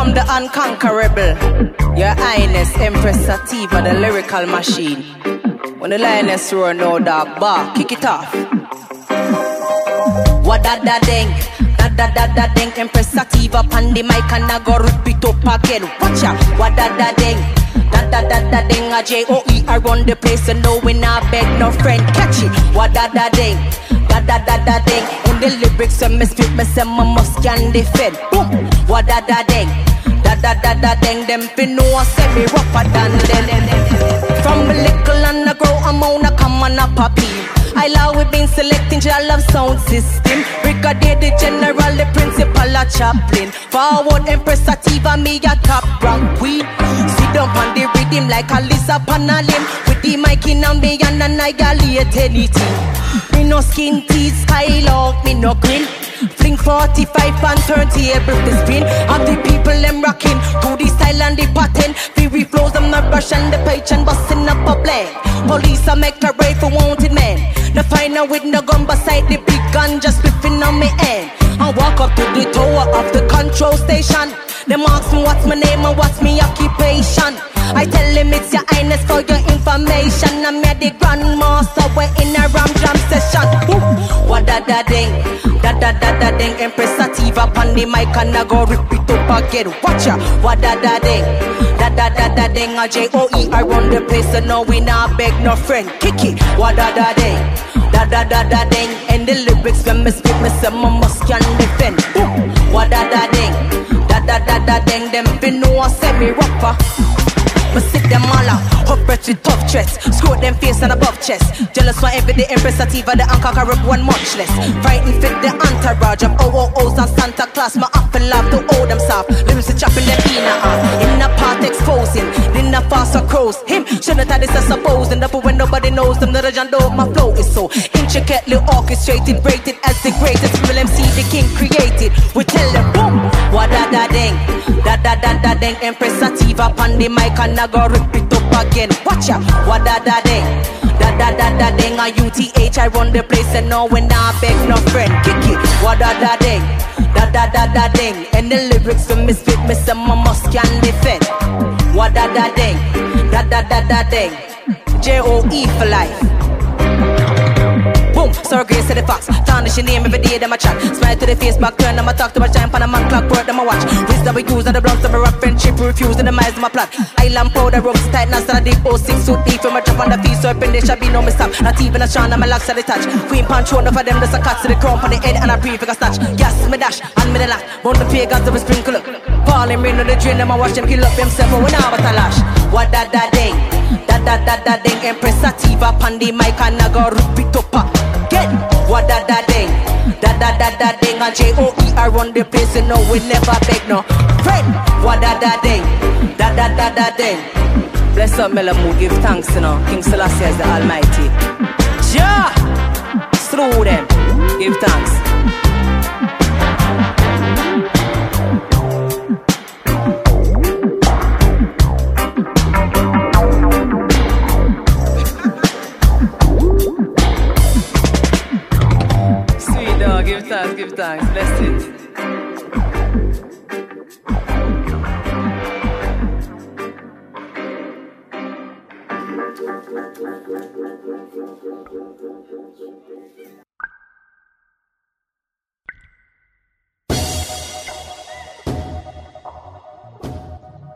come the unconquerable. Your Highness, Empress Sativa, the lyrical machine. When the lioness roar, no dog bar, kick it off. What da da ding, da da da da ding, Empress Sativa, pan the mic and I go rip it up again. Watch out, what da da ding. Da da da da ding, a J O E, I run the place and no we not beg no friend. Catch it, what da da ding, da da da da ding. In the lyrics, when me spit, me say my must can defend. Boom, what da da ding, da da da da ding. Them fin know I say me rougher than them. From a little and I grow, I'm on a come on a poppy. I love we been selecting your love sound system. Brigadier the general, the principal, a chaplain. Forward Empress Sativa, me a top rank queen. Sit down on the rhythm like a lizard on a limb. With the mic in a me and annihilate anything. Me no skin teeth, skylark, me no grin. Fling 45 and turn table to spin. Of the people them rocking to the style and the pattern. Fury flows, I'm not rushing the page and busting up a blank. Police I make a raid for wanted men. The final with no gun beside the big gun just whipping on me end. I walk up to the tower of the control station. Them ask me what's my name and what's my occupation. I tell him it's your highness for your information. I'm here the grandmaster, we're in a ram jam session. What da da ding, da da da da ding. Empress Sativa on the mic and I go rip it up again. Watch ya, what da da ding, da da da da ding. A J O E, I run the place and no we not beg no friend. Kick it, what da da ding, da da da da ding. And the lyrics when me spit, me say my must can defend. What da da ding, da da da, dang them be no semi-rapper. But sit them all out, hot breath with tough chest. Screw them face and above chest. Jealous for every day, Empress Sativa, the unconqueror one much less. Frightened fit the entourage of OOOs and Santa Claus. My apple love to hold them soft. Lyrics to chopping them in a half. In a part exposing, then a faster across. Him shouldn't have this, I suppose. And when nobody knows them, the John Doe, my flow is so intricately orchestrated, rated as the greatest. Real MC, the king created. We tell them, boom, what da da ding, da da da da ding. Empress Sativa, pan the mic and I go rip it up again. Watch out, what da da ding, da da da da ding. A UTH, I run the place and no when I beg no friend. Kick it, what da da ding, da da da da ding. And the lyrics for misfit, me say my must can defend. What da da ding, da da da da ding. J O E for life. Boom, Sir Grace to the fox. Tarnish your name every day, them a chat. Smile to the face, back turn, them a talk to my giant pan a man clock, work, them a watch. Wisdom we use and the blocks of a rock friendship, refuse and the miles of my plot. Island powder, ropes tight, now stand a deep 06 suit deep from a drop on the feet, serpent, there shall be no mistake. Not even a shine, I'm locks at the touch. Queen punch, one of them, there's a cut to the crown on the head and a prefix a snatch. Yes, me dash, and me the lack. Bone the pagans of a sprinkle up. Falling rain on the drain, them a watch them kill up but we now but a lash. What da da ding, da da da da ding, Empress Sativa, Pandi, Mike, and I go rip it. What da da ding, da da da da ding, and J O E I run the place, and no we never beg no friend. What da da ding, da da da da ding. Bless up Melamu, give thanks, you know. King Selassie is the Almighty. Ja, through them, give thanks.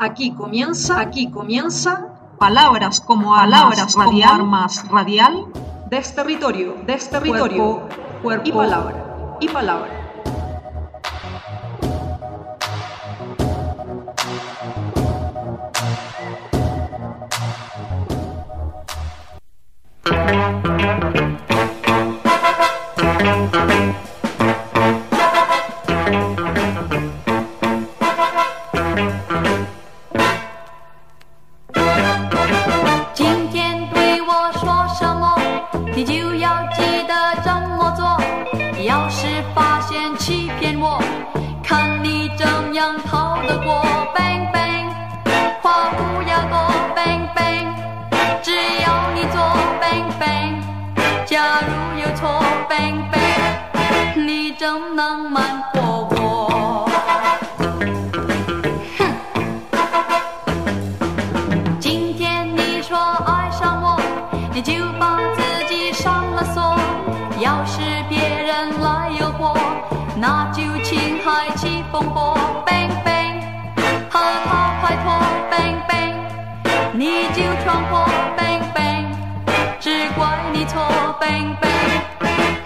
Aquí comienza, aquí comienza palabras como palabras radial, como armas radial, desterritorio, desterritorio, cuerpo, cuerpo y palabra, y palabra. 怎能瞒过我？哼！今天你说爱上我，你就把自己上了锁。要是别人来诱惑，那就情海起风波。Bang bang，和他摆脱。Bang bang，你就闯祸。Bang bang，只怪你错。Bang bang，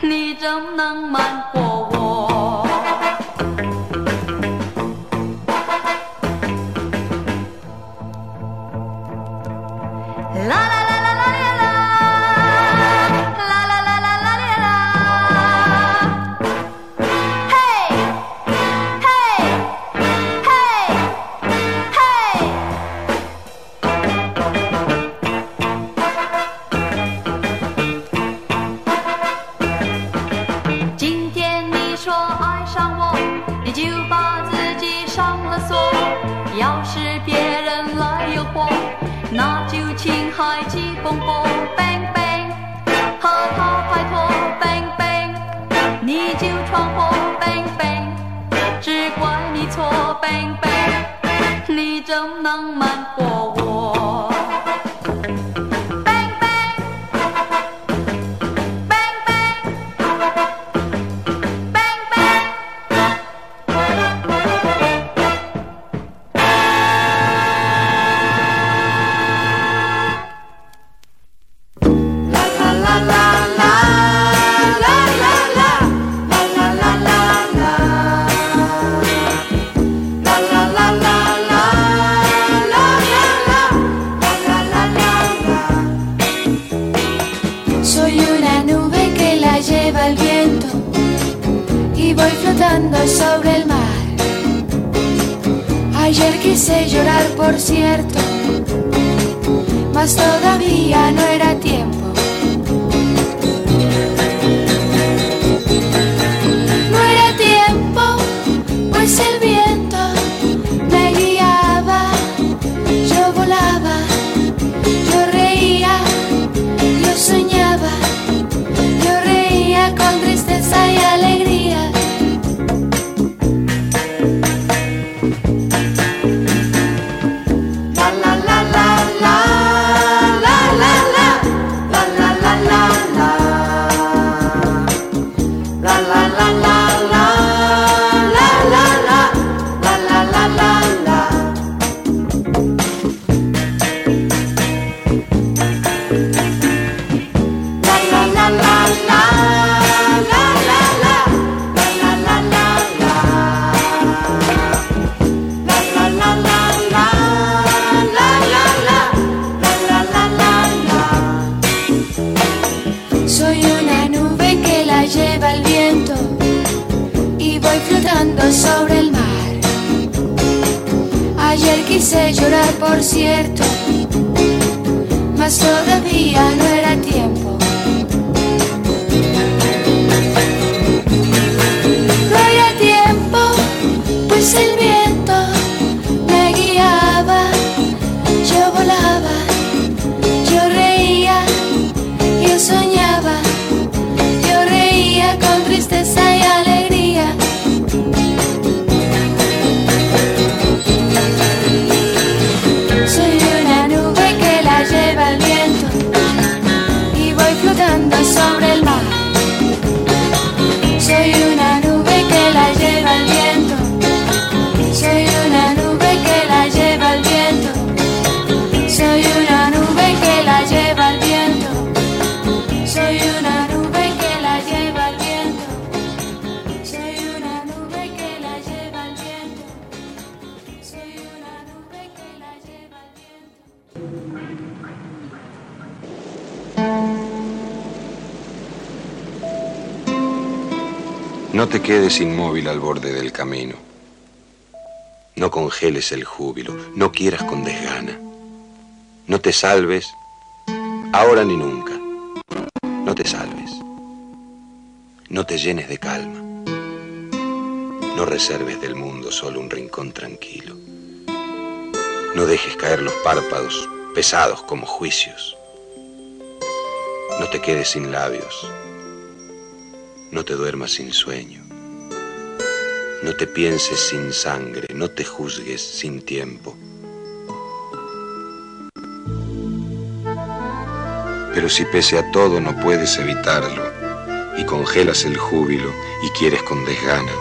你怎能瞒？要是别人来诱惑，那就请海起风波，bang bang 和他拍拖，bang bang 你就闯祸，bang bang 只怪你错，bang bang 你怎能瞒过我？por cierto, mas todavía no era quedes inmóvil al borde del camino. No congeles el júbilo, no quieras con desgana. No te salves, ahora ni nunca. No te salves. No te llenes de calma. No reserves del mundo solo un rincón tranquilo. No dejes caer los párpados pesados como juicios. No te quedes sin labios. No te duermas sin sueño. No te pienses sin sangre, no te juzgues sin tiempo. Pero si pese a todo no puedes evitarlo, y congelas el júbilo y quieres con desgana,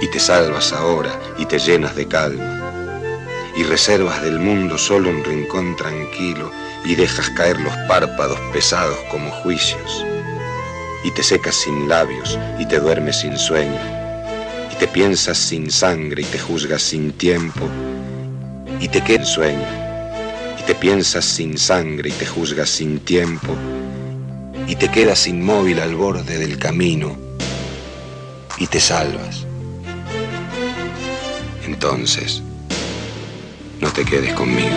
y te salvas ahora y te llenas de calma, y reservas del mundo solo un rincón tranquilo y dejas caer los párpados pesados como juicios, y te secas sin labios y te duermes sin sueño te piensas sin sangre y te juzgas sin tiempo, y te queda sueño, y te piensas sin sangre y te juzgas sin tiempo, y te quedas inmóvil al borde del camino y te salvas. Entonces, no te quedes conmigo.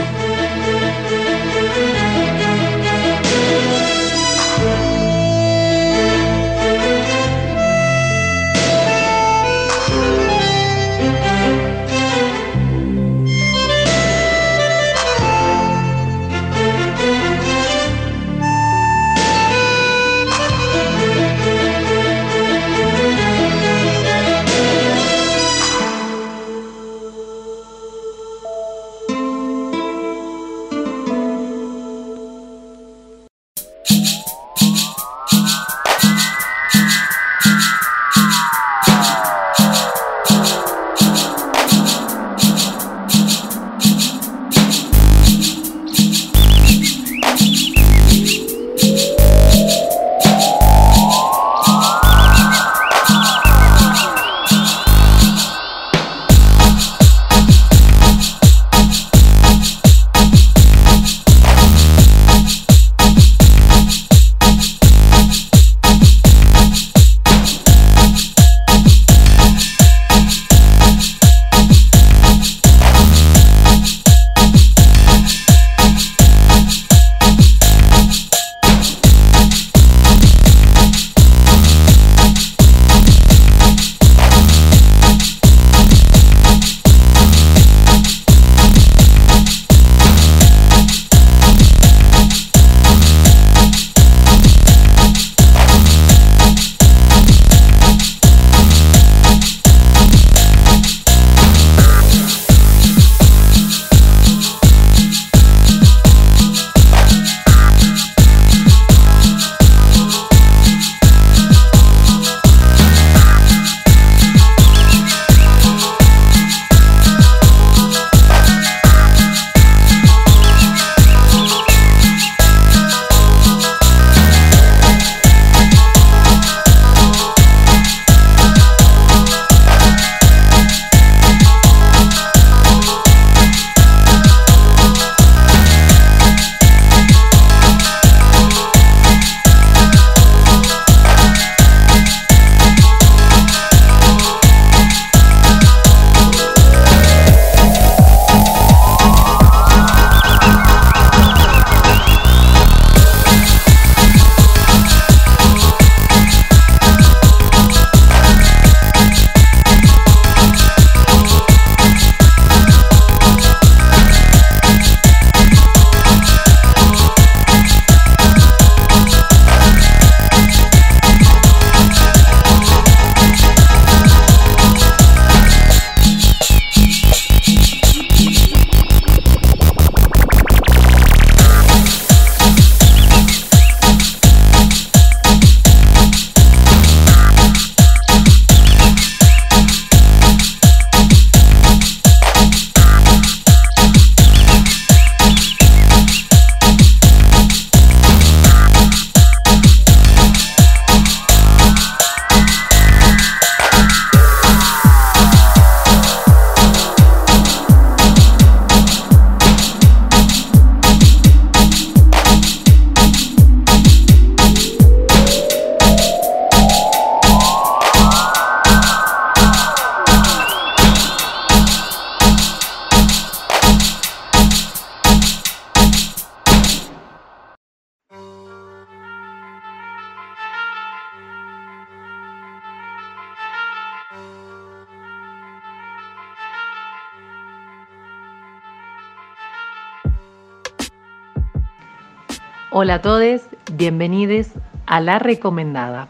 Todos, bienvenidos a La Recomendada.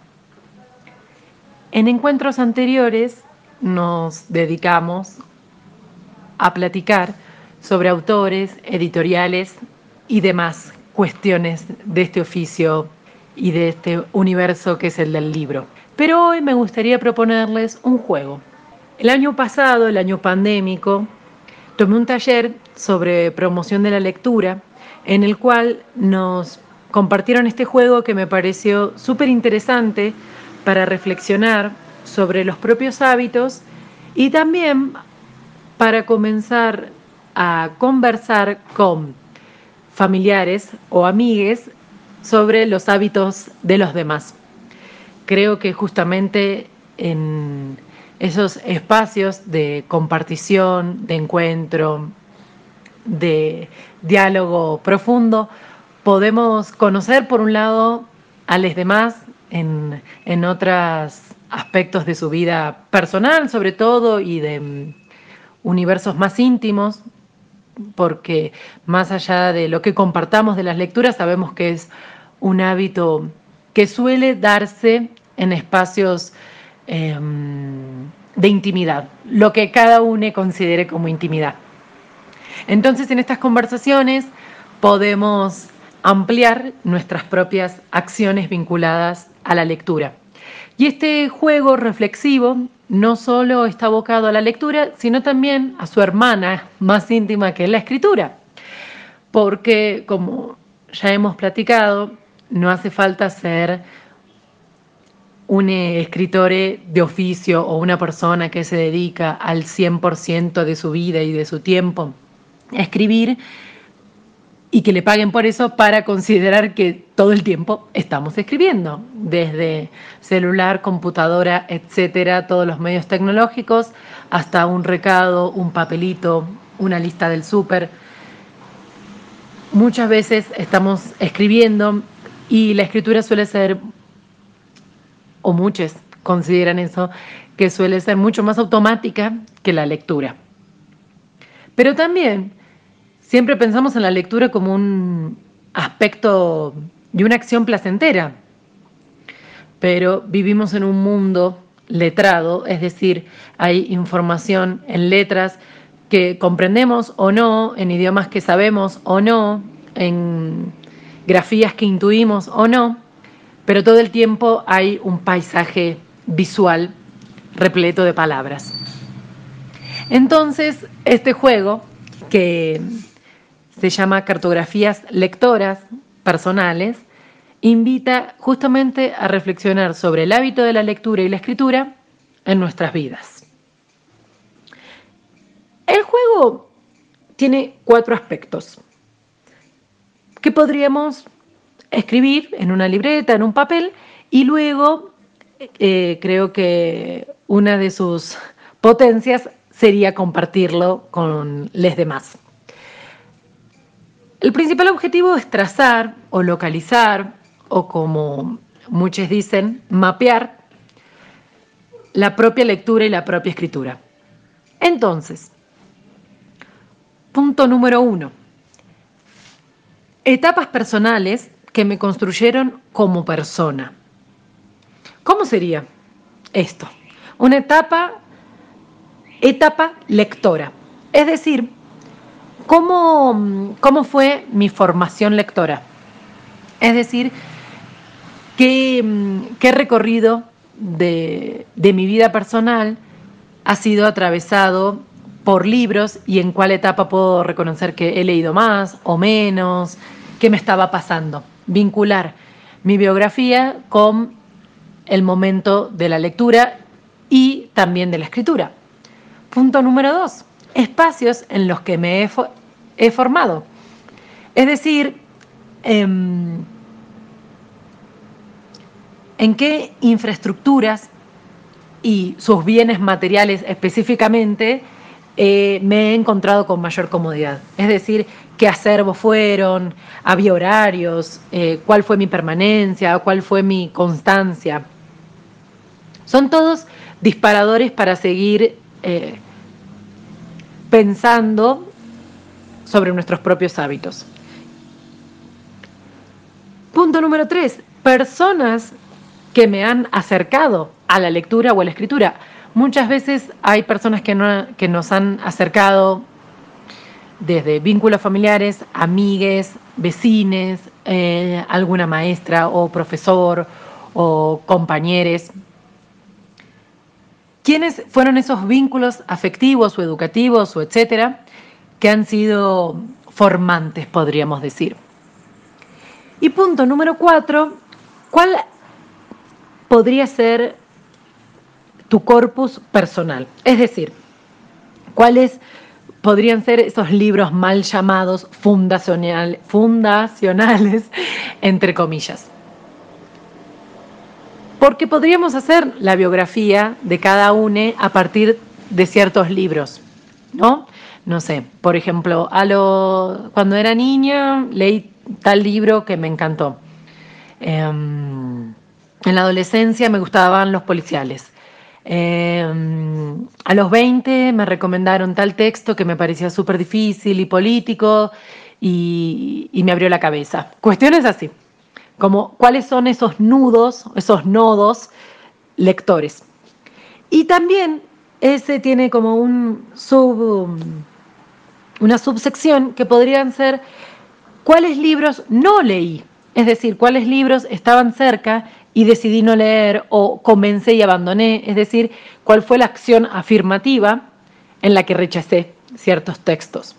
En encuentros anteriores nos dedicamos a platicar sobre autores, editoriales y demás cuestiones de este oficio y de este universo que es el del libro. Pero hoy me gustaría proponerles un juego. El año pasado, el año pandémico, tomé un taller sobre promoción de la lectura en el cual nos compartieron este juego que me pareció súper interesante para reflexionar sobre los propios hábitos y también para comenzar a conversar con familiares o amigues sobre los hábitos de los demás. Creo que justamente en esos espacios de compartición, de encuentro, de diálogo profundo, podemos conocer por un lado a los demás en, en otros aspectos de su vida personal sobre todo y de mm, universos más íntimos, porque más allá de lo que compartamos de las lecturas, sabemos que es un hábito que suele darse en espacios em, de intimidad, lo que cada uno considere como intimidad. Entonces, en estas conversaciones podemos ampliar nuestras propias acciones vinculadas a la lectura. Y este juego reflexivo no solo está abocado a la lectura, sino también a su hermana más íntima que es la escritura. Porque, como ya hemos platicado, no hace falta ser un escritor de oficio o una persona que se dedica al 100% de su vida y de su tiempo a escribir y que le paguen por eso para considerar que todo el tiempo estamos escribiendo, desde celular, computadora, etcétera, todos los medios tecnológicos, hasta un recado, un papelito, una lista del súper. Muchas veces estamos escribiendo y la escritura suele ser, o muchos consideran eso, que suele ser mucho más automática que la lectura. Pero también Siempre pensamos en la lectura como un aspecto de una acción placentera, pero vivimos en un mundo letrado, es decir, hay información en letras que comprendemos o no, en idiomas que sabemos o no, en grafías que intuimos o no, pero todo el tiempo hay un paisaje visual repleto de palabras. Entonces, este juego que se llama Cartografías Lectoras Personales, invita justamente a reflexionar sobre el hábito de la lectura y la escritura en nuestras vidas. El juego tiene cuatro aspectos que podríamos escribir en una libreta, en un papel, y luego eh, creo que una de sus potencias sería compartirlo con los demás. El principal objetivo es trazar o localizar, o como muchos dicen, mapear la propia lectura y la propia escritura. Entonces, punto número uno, etapas personales que me construyeron como persona. ¿Cómo sería esto? Una etapa, etapa lectora. Es decir, ¿Cómo, ¿Cómo fue mi formación lectora? Es decir, ¿qué, qué recorrido de, de mi vida personal ha sido atravesado por libros y en cuál etapa puedo reconocer que he leído más o menos, qué me estaba pasando. Vincular mi biografía con el momento de la lectura y también de la escritura. Punto número dos, espacios en los que me he, he formado. Es decir, em, en qué infraestructuras y sus bienes materiales específicamente eh, me he encontrado con mayor comodidad. Es decir, qué acervos fueron, había horarios, eh, cuál fue mi permanencia, cuál fue mi constancia. Son todos disparadores para seguir eh, pensando sobre nuestros propios hábitos. Punto número tres, personas que me han acercado a la lectura o a la escritura. Muchas veces hay personas que, no, que nos han acercado desde vínculos familiares, amigues, vecines, eh, alguna maestra o profesor o compañeros. ¿Quiénes fueron esos vínculos afectivos o educativos o etcétera que han sido formantes, podríamos decir? Y punto número cuatro, ¿cuál podría ser tu corpus personal? Es decir, ¿cuáles podrían ser esos libros mal llamados fundacional, fundacionales, entre comillas? Porque podríamos hacer la biografía de cada uno a partir de ciertos libros, ¿no? No sé, por ejemplo, a cuando era niña leí tal libro que me encantó. Em, en la adolescencia me gustaban los policiales. Em, a los 20 me recomendaron tal texto que me parecía súper difícil y político y, y me abrió la cabeza. Cuestiones así, como cuáles son esos nudos, esos nodos lectores. Y también ese tiene como un sub, una subsección que podrían ser cuáles libros no leí, es decir, cuáles libros estaban cerca y decidí no leer o comencé y abandoné, es decir, cuál fue la acción afirmativa en la que rechacé ciertos textos.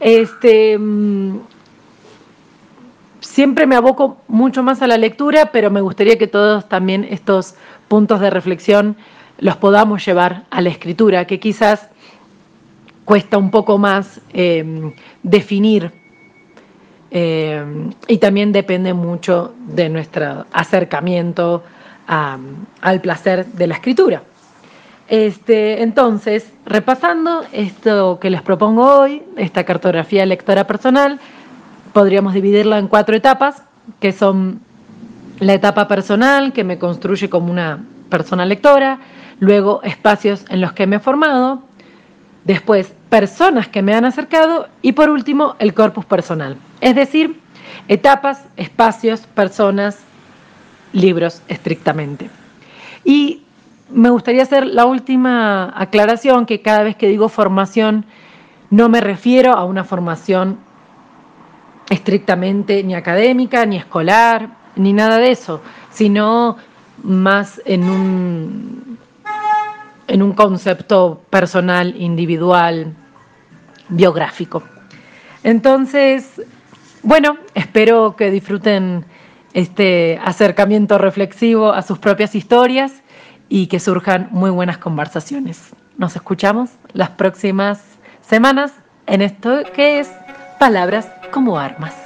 Este, mm, siempre me aboco mucho más a la lectura, pero me gustaría que todos también estos puntos de reflexión los podamos llevar a la escritura, que quizás cuesta un poco más eh, definir eh, y también depende mucho de nuestro acercamiento al placer de la escritura. Este, entonces, repasando esto que les propongo hoy, esta cartografía lectora personal, podríamos dividirla en cuatro etapas, que son la etapa personal, que me construye como una persona lectora, luego espacios en los que me he formado, después personas que me han acercado y por último el corpus personal, es decir, etapas, espacios, personas, libros estrictamente. Y me gustaría hacer la última aclaración que cada vez que digo formación no me refiero a una formación estrictamente ni académica, ni escolar, ni nada de eso, sino más en un en un concepto personal, individual, biográfico. Entonces, bueno, espero que disfruten este acercamiento reflexivo a sus propias historias y que surjan muy buenas conversaciones. Nos escuchamos las próximas semanas en esto que es Palabras como Armas.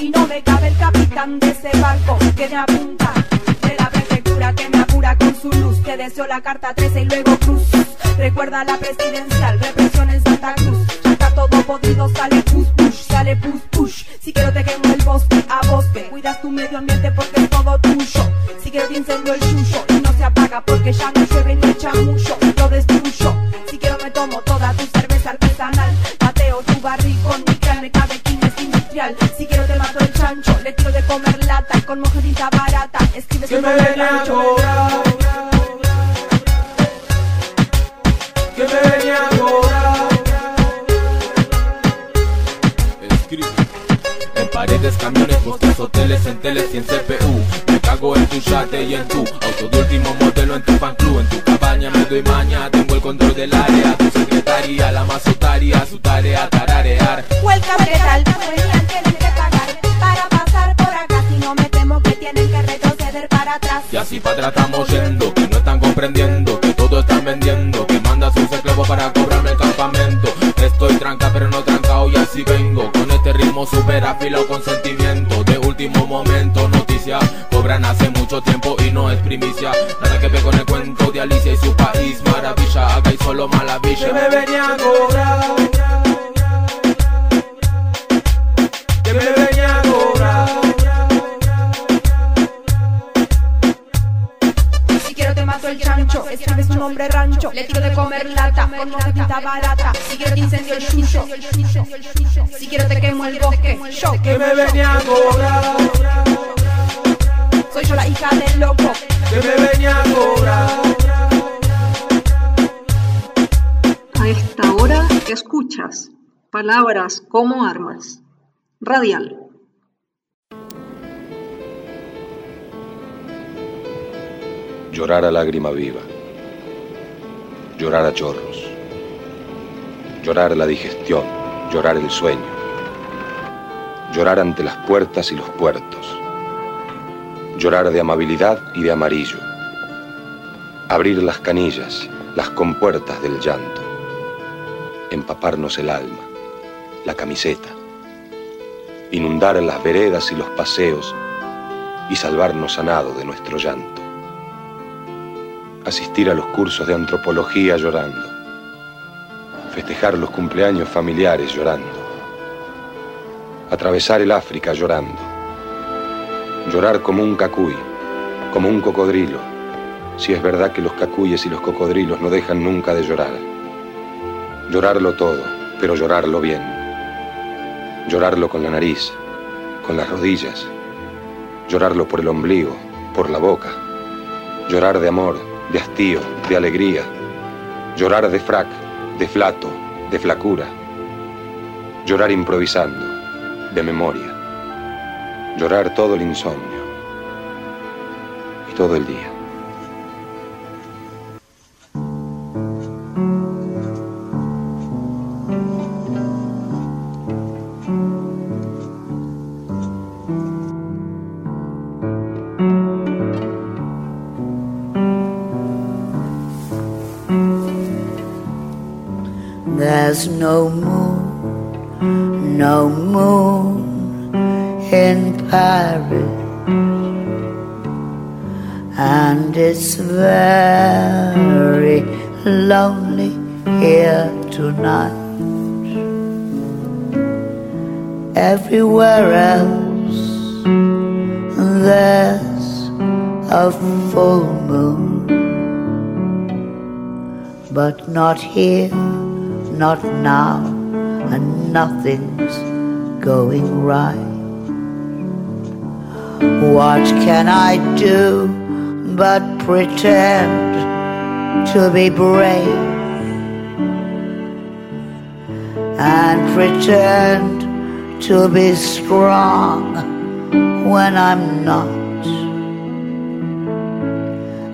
y no me cabe el capitán de ese barco que me apunta de la prefectura que me apura con su luz. Te deseo la carta 13 y luego cruz. Recuerda la presidencial, represión en Santa Cruz. Ya está todo podrido, sale push, push, sale push, push. Si quiero te quemo el bosque a bosque. Cuidas tu medio ambiente porque es todo tuyo. Si quiero te incendio el chucho y no se apaga porque ya no llueve ni echa mucho. Lo destruyo. Si quiero me tomo toda tu cerveza artesanal. Mateo tu barril con mi carne, cabe industrial. Si quiero chancho, le tiro de comer lata con mojarita barata. Escribe que me ven a cobrar. Que me venía a cobrar. Escribe en paredes, camiones, postes, hoteles, en teles y en CPU. Me cago en tu yate y en tu auto de último modelo, en tu fan club, en tu cabaña. Me doy maña, tengo el control del área. Tu secretaria, la más otaria, su tarea, tararear. Vuelta vegetal, para atrás. Y así para atrás estamos yendo, que no están comprendiendo, que todo están vendiendo, que manda sus esclavos para cobrarme el campamento. Estoy tranca, pero no trancao y así vengo. Con este ritmo super afilado con sentimiento. De último momento, noticia. Cobran hace mucho tiempo y no es primicia. Nada que ver con el cuento de Alicia y su país. Maravilla, haga y solo maravilla. Que me venía a cobrar. Chancho, escribes tu nombre rancho. Le tiro de comer lata con una pinta barata. Si quiero te incendio el chucho. Si quiero te quemo el bosque. Show. Que me venía a cobrar. Soy yo la hija del loco. Que me venía a cobrar. A esta hora escuchas palabras como armas. Radial. Llorar a lágrima viva. Llorar a chorros. Llorar la digestión. Llorar el sueño. Llorar ante las puertas y los puertos. Llorar de amabilidad y de amarillo. Abrir las canillas, las compuertas del llanto. Empaparnos el alma, la camiseta. Inundar las veredas y los paseos y salvarnos a nado de nuestro llanto asistir a los cursos de antropología llorando, festejar los cumpleaños familiares llorando, atravesar el África llorando, llorar como un cacuy, como un cocodrilo, si es verdad que los cacuyes y los cocodrilos no dejan nunca de llorar. Llorarlo todo, pero llorarlo bien. Llorarlo con la nariz, con las rodillas, llorarlo por el ombligo, por la boca, llorar de amor, de hastío, de alegría, llorar de frac, de flato, de flacura, llorar improvisando, de memoria, llorar todo el insomnio y todo el día. Everywhere else, there's a full moon, but not here not now, and nothing's going right. What can I do but pretend to be brave and pretend to be strong when I'm not?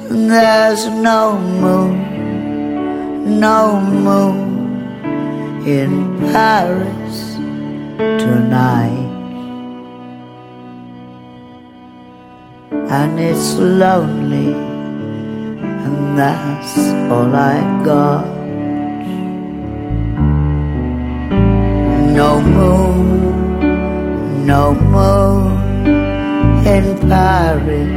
There's no moon, no moon in Paris tonight. And it's lonely, and that's all I got. No moon, no moon in Paris.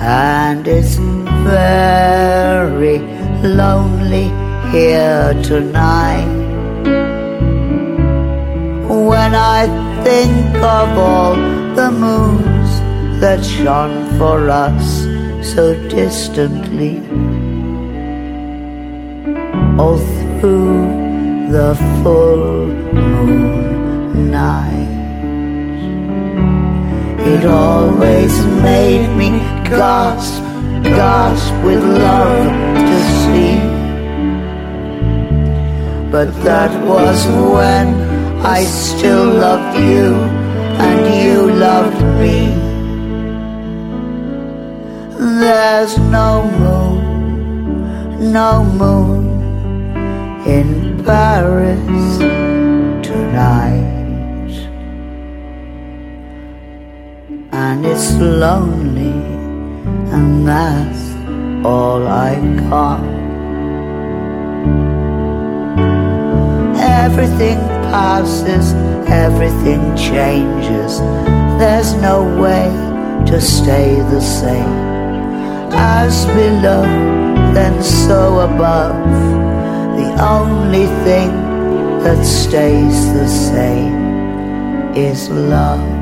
And it's very lonely here tonight. When I think of all the moons that shone for us so distantly, all through the full moon night. It always made me gasp, gasp with love to see. But that was when I still loved you and you loved me. There's no moon, no moon in Paris tonight. And it's lonely, and that's all I got. Everything passes, everything changes. There's no way to stay the same. As below, then so above. The only thing that stays the same is love.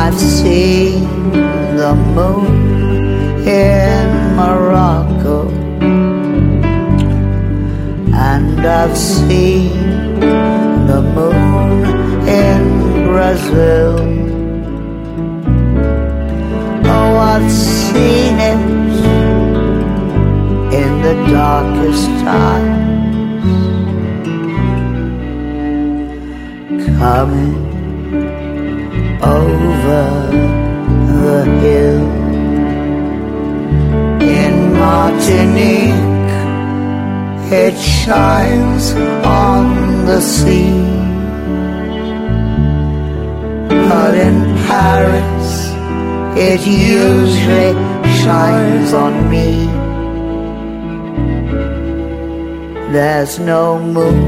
I've seen the moon in Morocco, and I've seen the moon Brazil. Oh, I've seen it in the darkest times. Coming over the hill in Martinique. It shines on the sea, but in Paris it usually shines on me. There's no moon,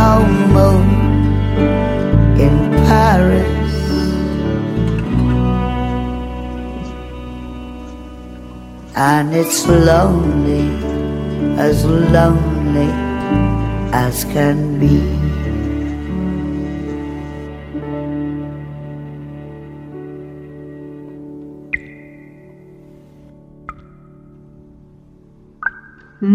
no moon in Paris. And it's lonely, as lonely as can be.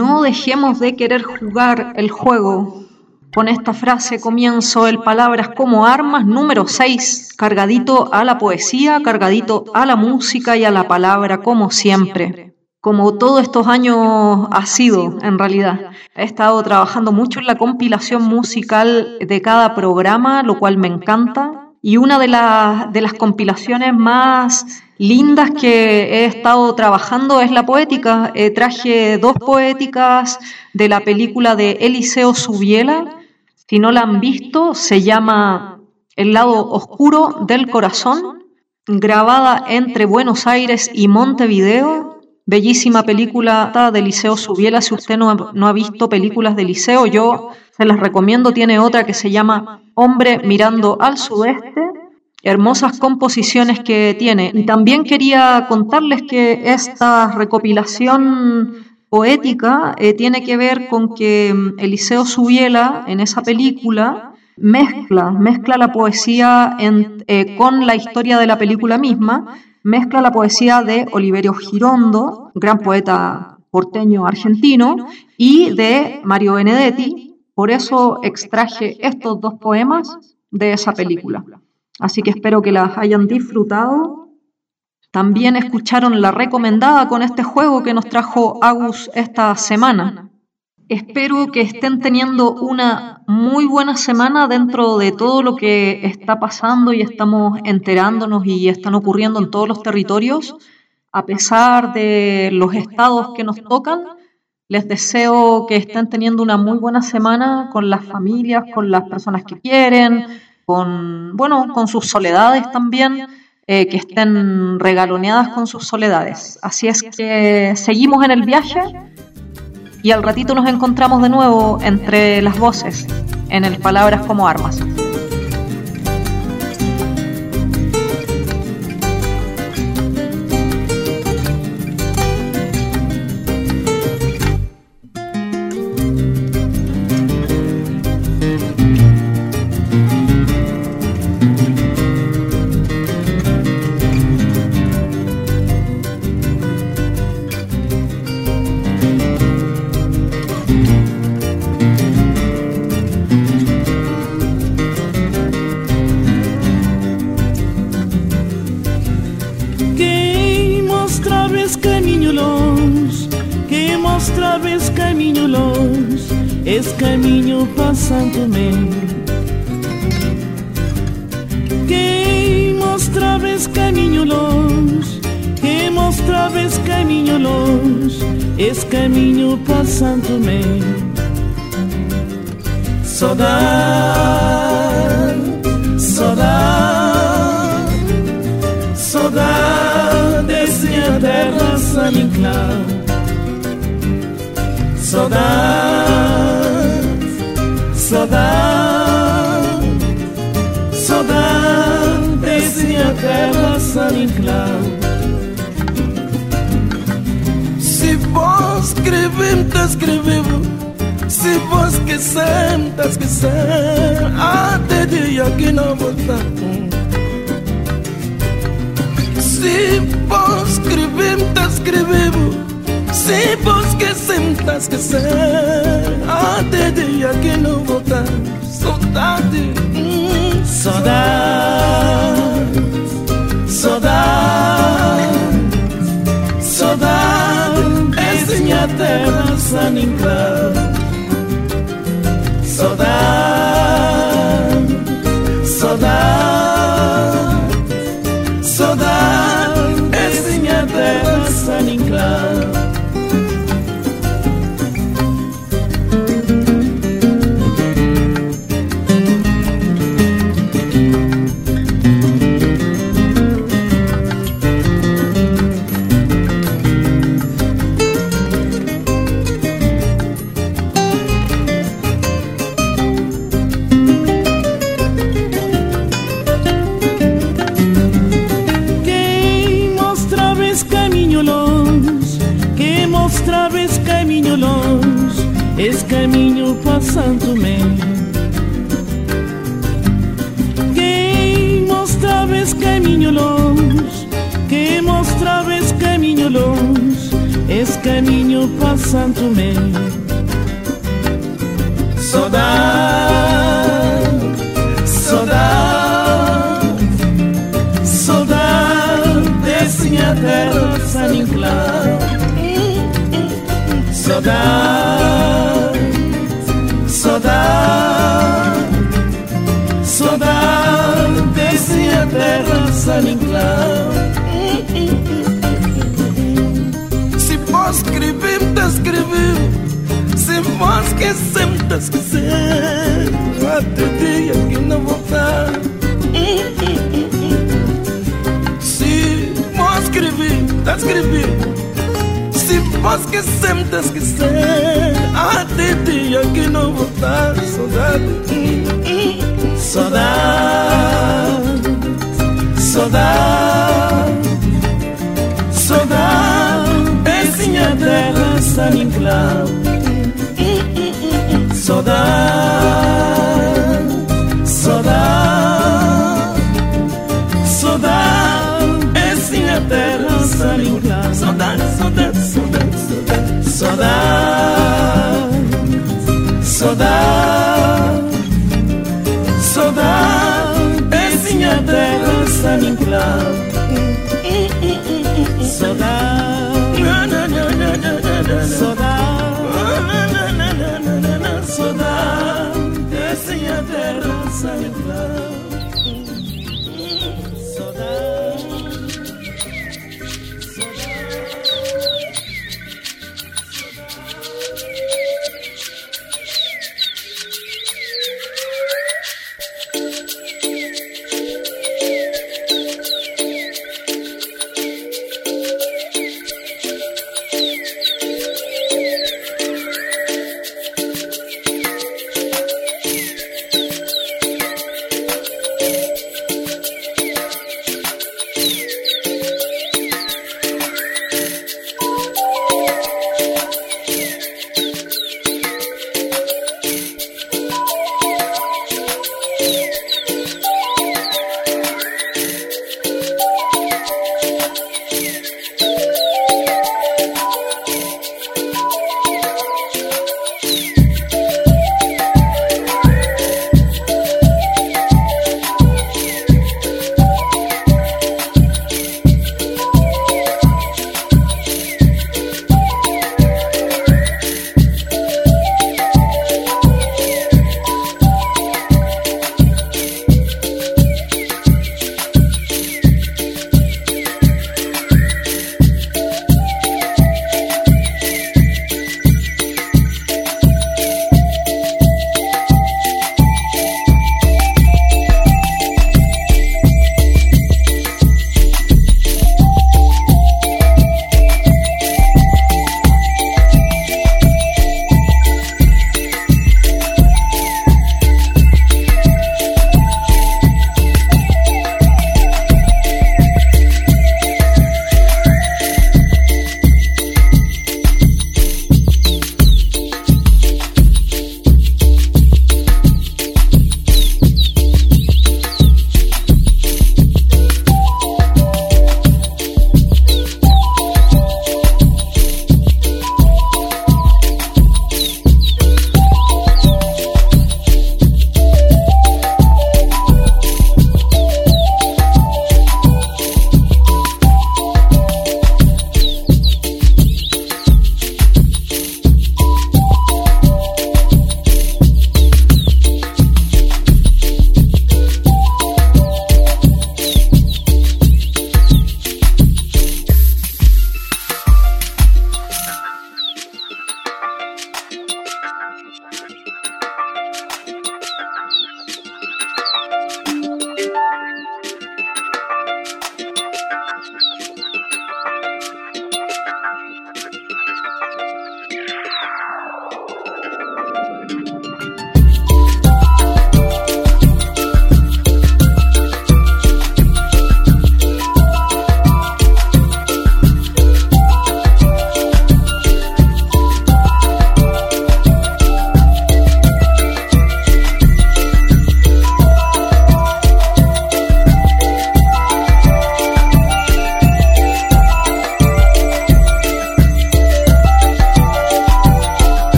No dejemos de querer jugar el juego. Con esta frase comienzo el Palabras como Armas número 6, cargadito a la poesía, cargadito a la música y a la palabra como siempre. Como todos estos años ha sido, en realidad. He estado trabajando mucho en la compilación musical de cada programa, lo cual me encanta. Y una de, las de las compilaciones más lindas que he estado trabajando es la poética. Eh, traje dos poéticas de la película de Eliseo Subiela. Si no la han visto, se llama El lado oscuro del corazón, grabada entre Buenos Aires y Montevideo. Bellísima película de Liceo Subiela. Si usted no ha, no ha visto películas de Liceo, yo se las recomiendo. Tiene otra que se llama Hombre mirando al sudeste. Hermosas composiciones que tiene. Y también quería contarles que esta recopilación poética eh, tiene que ver con que mm, Eliseo Subiela en esa película mezcla, mezcla la poesía eh, con la historia de la película misma, mezcla la poesía de Oliverio Girondo, gran poeta porteño argentino, y de Mario Benedetti. Por eso extraje estos dos poemas de esa película. Así que espero que las hayan disfrutado. También escucharon la recomendada con este juego que nos trajo Agus esta semana. Espero que estén teniendo una muy buena semana dentro de todo lo que está pasando y estamos enterándonos y están ocurriendo en todos los territorios. A pesar de los estados que nos tocan, les deseo que estén teniendo una muy buena semana con las familias, con las personas que quieren, con, bueno, con sus soledades también, eh, que estén regaloneadas con sus soledades. Así es que seguimos en el viaje y al ratito nos encontramos de nuevo entre las voces, en el Palabras como Armas. Vos esquecem, tá esquecendo. Até dia que não voltar. Se vos escrevem, tá escrevendo. Se vos esquecem, tá esquecendo. Até dia que não voltar. Saudade, hum, saudade, saudade, saudade. Essa minha terra saninclau. Saudade, saudade. Essa minha terra saninclau. Quem caminho passando me. Saudade, saudade. Saudade desse minha terra saninclau Saudade, saudade Saudade desse minha terra saninclau escribim, describim Se me esquecem, desquecem Até o dia que não voltar Se me escrevi, descrevi Se me esquecem, desquecem Até o dia que não voltar Saudade. Saudade. Saudade. Esse minha terra saninclau. Saudade, saudade. Saudade, esse minha terra saninclau. Saudade, saudade, saudade, saudade. Saudade, saudade, saudade, esse minha terra saninclau. Saudade, na, na, na, na, so that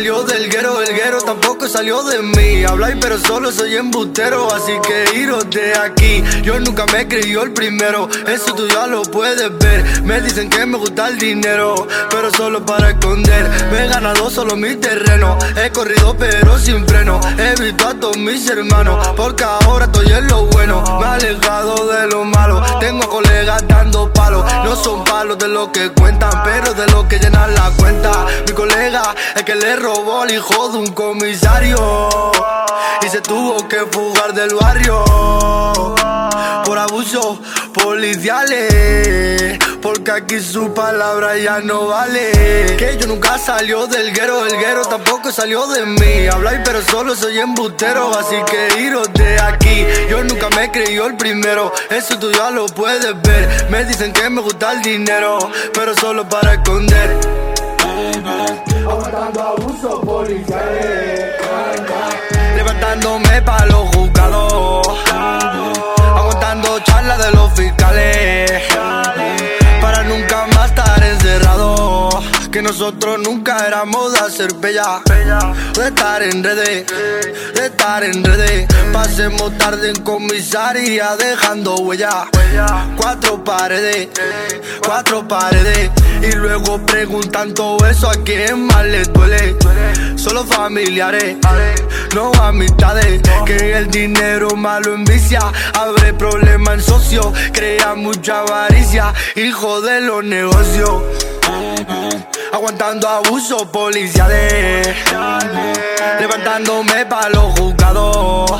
salió del guero, el guero tampoco salió de mí. Habláis pero solo soy embustero, así que iros de aquí. Yo nunca me creí el primero, eso tú ya lo puedes ver. Me dicen que me gusta el dinero, pero solo para esconder. Me he ganado solo mi terreno, he corrido pero sin freno. He visto a todos mis hermanos, porque ahora estoy en lo bueno. Me he alejado de lo malo, tengo colegas dando palos. No son palos de lo que cuentan, pero de lo que llenan la cuenta. Mi colega es que le robó al hijo de un comisario y se tuvo que fugar del barrio por abusos policiales. Porque aquí su palabra ya no vale. Que yo nunca salió del guero, el guero tampoco salió de mí. Habláis pero solo soy embustero, así que iros de aquí. Yo nunca me creí el primero, eso tú ya lo puedes ver. Me dicen que me gusta el dinero, pero solo para esconder. Aguantando abusos policiales. Levantándome pa' los juzgados. Aguantando charlas de los fiscales. Que nosotros nunca éramos de hacer bella. De estar en redes. De estar en redes. Pasemos tarde en comisaría dejando huella. Cuatro paredes. Cuatro paredes. Y luego preguntan todo eso a quién más les duele. Solo familiares, no amistades. Que el dinero malo envicia. Abre problemas en socio. Crea mucha avaricia. Hijo de los negocios. Aguantando abusos policiales. Levantándome pa' los juzgados.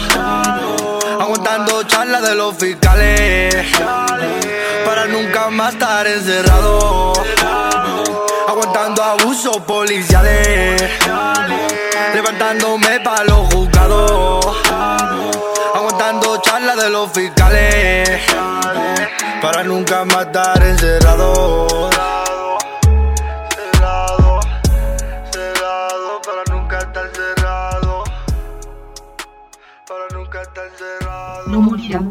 Aguantando charlas de los fiscales. Para nunca más estar encerrado. Aguantando abusos policiales. Levantándome pa' los juzgados. Aguantando charlas de los fiscales. Para nunca más estar encerrado. No morirá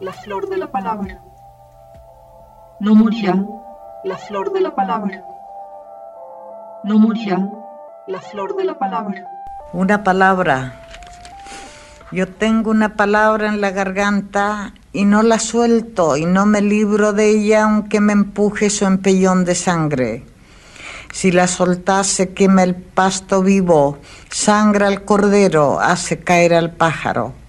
la flor de la palabra. No morirá la flor de la palabra. No morirá la flor de la palabra. Una palabra. Yo tengo una palabra en la garganta y no la suelto y no me libro de ella aunque me empuje su empellón de sangre. Si la soltase quema el pasto vivo, sangra al cordero, hace caer al pájaro.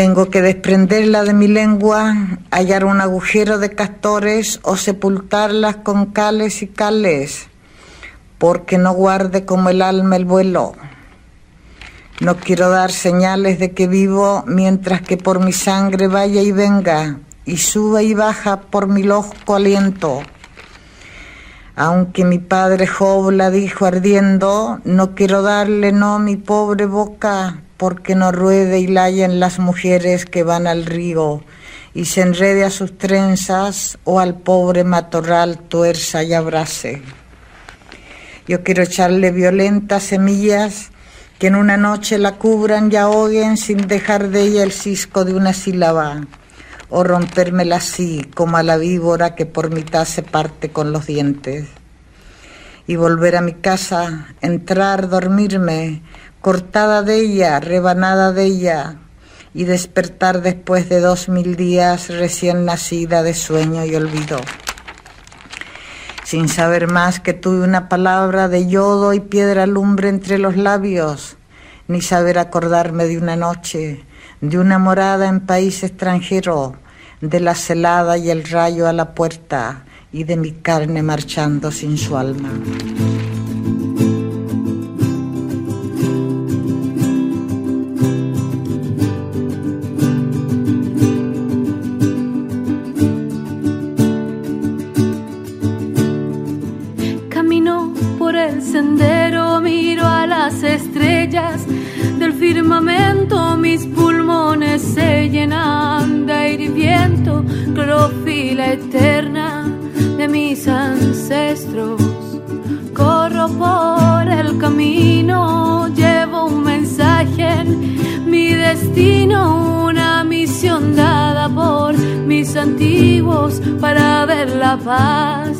Tengo que desprenderla de mi lengua, hallar un agujero de castores o sepultarlas con cales y cales, porque no guarde como el alma el vuelo. No quiero dar señales de que vivo mientras que por mi sangre vaya y venga y suba y baja por mi loco aliento. Aunque mi padre Job la dijo ardiendo, no quiero darle no mi pobre boca, porque no ruede y layen las mujeres que van al río y se enrede a sus trenzas o al pobre matorral tuerza y abrace. Yo quiero echarle violentas semillas que en una noche la cubran y ahoguen sin dejar de ella el cisco de una sílaba, o rompérmela así como a la víbora que por mitad se parte con los dientes. Y volver a mi casa, entrar, dormirme, cortada de ella, rebanada de ella, y despertar después de dos mil días recién nacida de sueño y olvido. Sin saber más que tuve una palabra de yodo y piedra lumbre entre los labios, ni saber acordarme de una noche, de una morada en país extranjero, de la celada y el rayo a la puerta, y de mi carne marchando sin su alma. sendero, miro a las estrellas del firmamento, mis pulmones se llenan de aire y viento, clorofila eterna de mis ancestros. Corro por el camino, llevo un mensaje mi destino, una misión dada por mis antiguos para ver la paz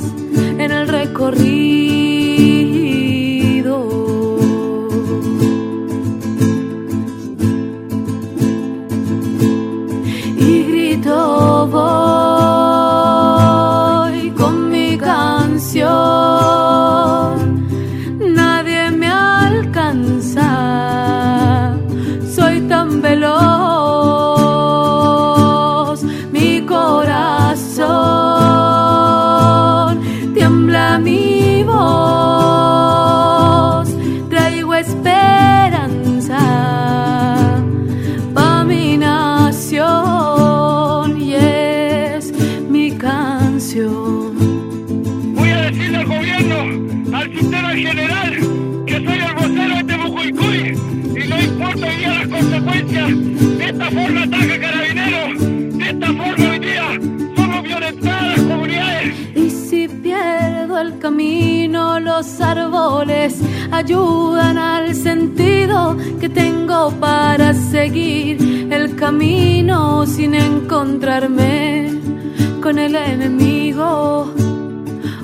en el recorrido. Los árboles ayudan al sentido que tengo para seguir el camino sin encontrarme con el enemigo.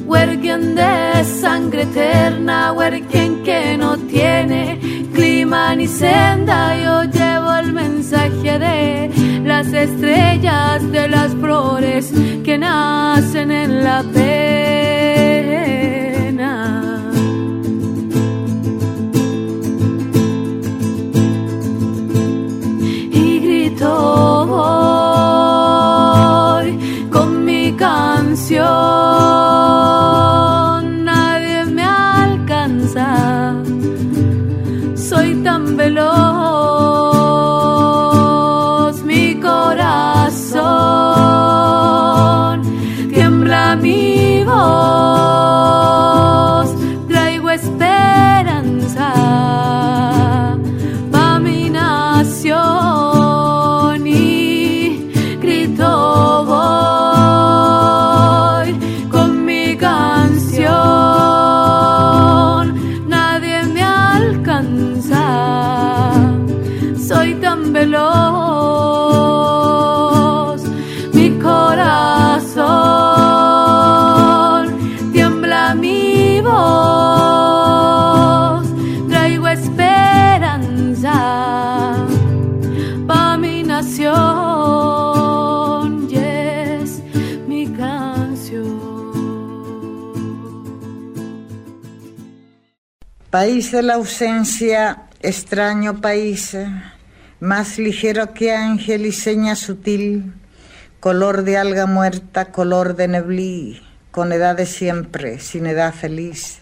Huerquien de sangre eterna, huerquien que no tiene clima ni senda. Yo llevo el mensaje de las estrellas de las flores que nacen en la País de la ausencia, extraño país, más ligero que ángel y seña sutil, color de alga muerta, color de neblí, con edad de siempre, sin edad feliz.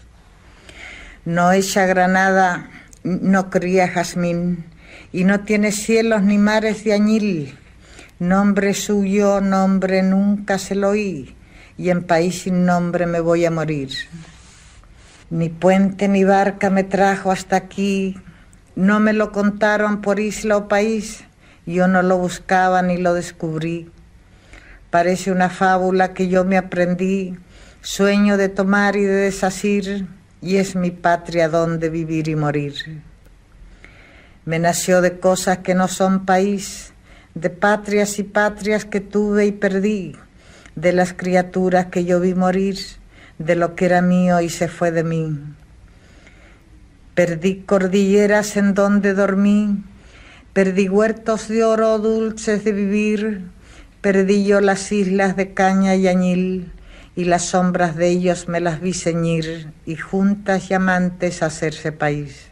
No echa granada, no cría jazmín, y no tiene cielos ni mares de añil. Nombre suyo, nombre nunca se lo oí, y en país sin nombre me voy a morir. Ni puente ni barca me trajo hasta aquí, no me lo contaron por isla o país, yo no lo buscaba ni lo descubrí. Parece una fábula que yo me aprendí, sueño de tomar y de desasir, y es mi patria donde vivir y morir. Me nació de cosas que no son país, de patrias y patrias que tuve y perdí, de las criaturas que yo vi morir, de lo que era mío y se fue de mí. Perdí cordilleras en donde dormí, perdí huertos de oro dulces de vivir, perdí yo las islas de caña y añil, y las sombras de ellos me las vi ceñir, y juntas y amantes hacerse país.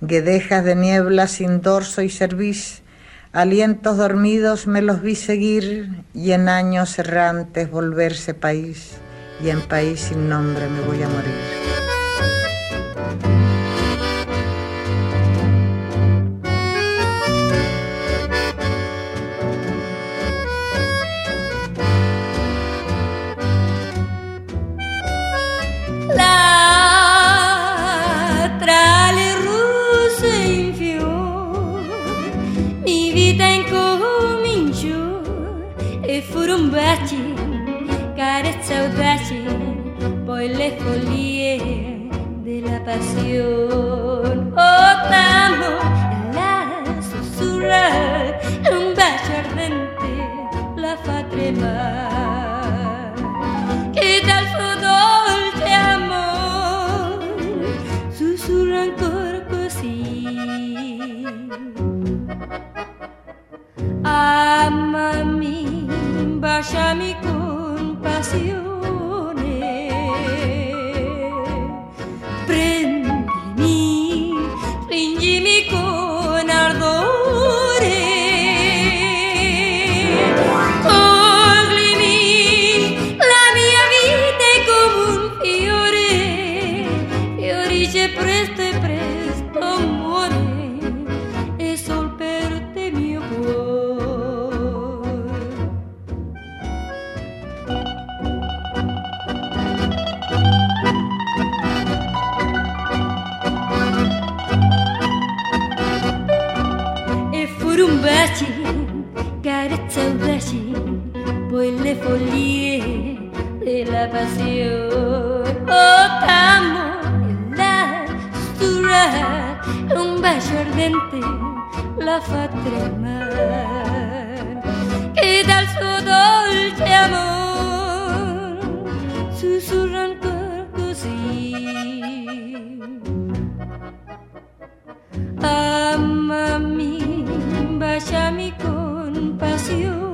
Guedejas de niebla sin dorso y cerviz, alientos dormidos me los vi seguir, y en años errantes volverse país, y en país sin nombre me voy a morir. valle, por la folie de la pasión. Otamos la susurra, un valle ardente, la fatrema. Que tal fútbol te amor, susurran corcosí. Ama mi, vaya mi compasión. Con ardore. Della passione. Oh, la stura, un ardente la fa tremare. E dal suo dolce amore sussurra ancora così. Amami, baciami con passione.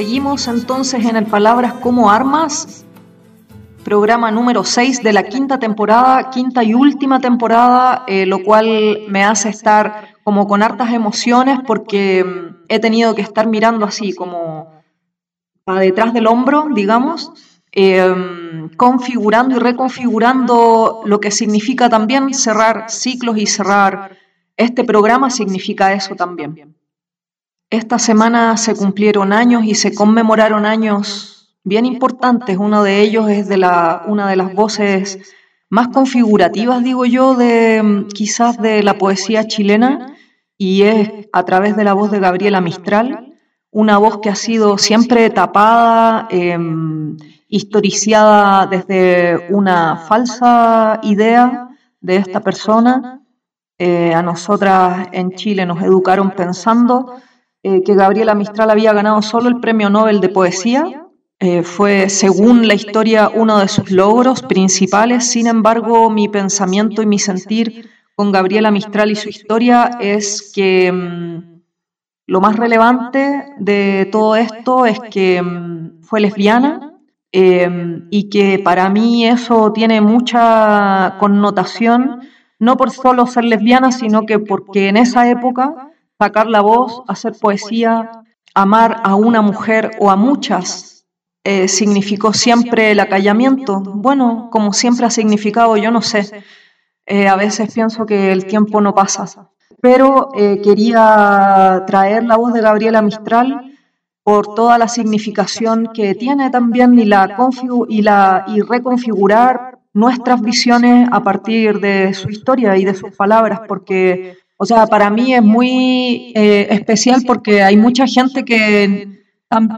Seguimos entonces en el Palabras como Armas, programa número 6 de la quinta temporada, quinta y última temporada, eh, lo cual me hace estar como con hartas emociones porque mm, he tenido que estar mirando así como para detrás del hombro, digamos, eh, configurando y reconfigurando lo que significa también cerrar ciclos y cerrar este programa significa eso también. Esta semana se cumplieron años y se conmemoraron años bien importantes. Uno de ellos es de la, una de las voces más configurativas, digo yo, de quizás de la poesía chilena y es a través de la voz de Gabriela Mistral, una voz que ha sido siempre tapada, em, historiciada desde una falsa idea de esta persona. Eh, a nosotras en Chile nos educaron pensando eh, que Gabriela Mistral había ganado solo el Premio Nobel de Poesía. Eh, fue, según la historia, uno de sus logros principales. Sin embargo, mi pensamiento y mi sentir con Gabriela Mistral y su historia es que mm, lo más relevante de todo esto es que mm, fue lesbiana em, y que para mí eso tiene mucha connotación, no por solo ser lesbiana, sino que porque en esa época sacar la voz, hacer poesía, amar a una mujer o a muchas eh, significó siempre el acallamiento. Bueno, como siempre ha significado, yo no sé. Eh, a veces pienso que el tiempo no pasa. Pero eh, quería traer la voz de Gabriela Mistral por toda la significación que tiene también y, la y, la, y reconfigurar nuestras visiones a partir de su historia y de sus palabras, porque, o sea, para mí es muy eh, especial porque hay mucha gente que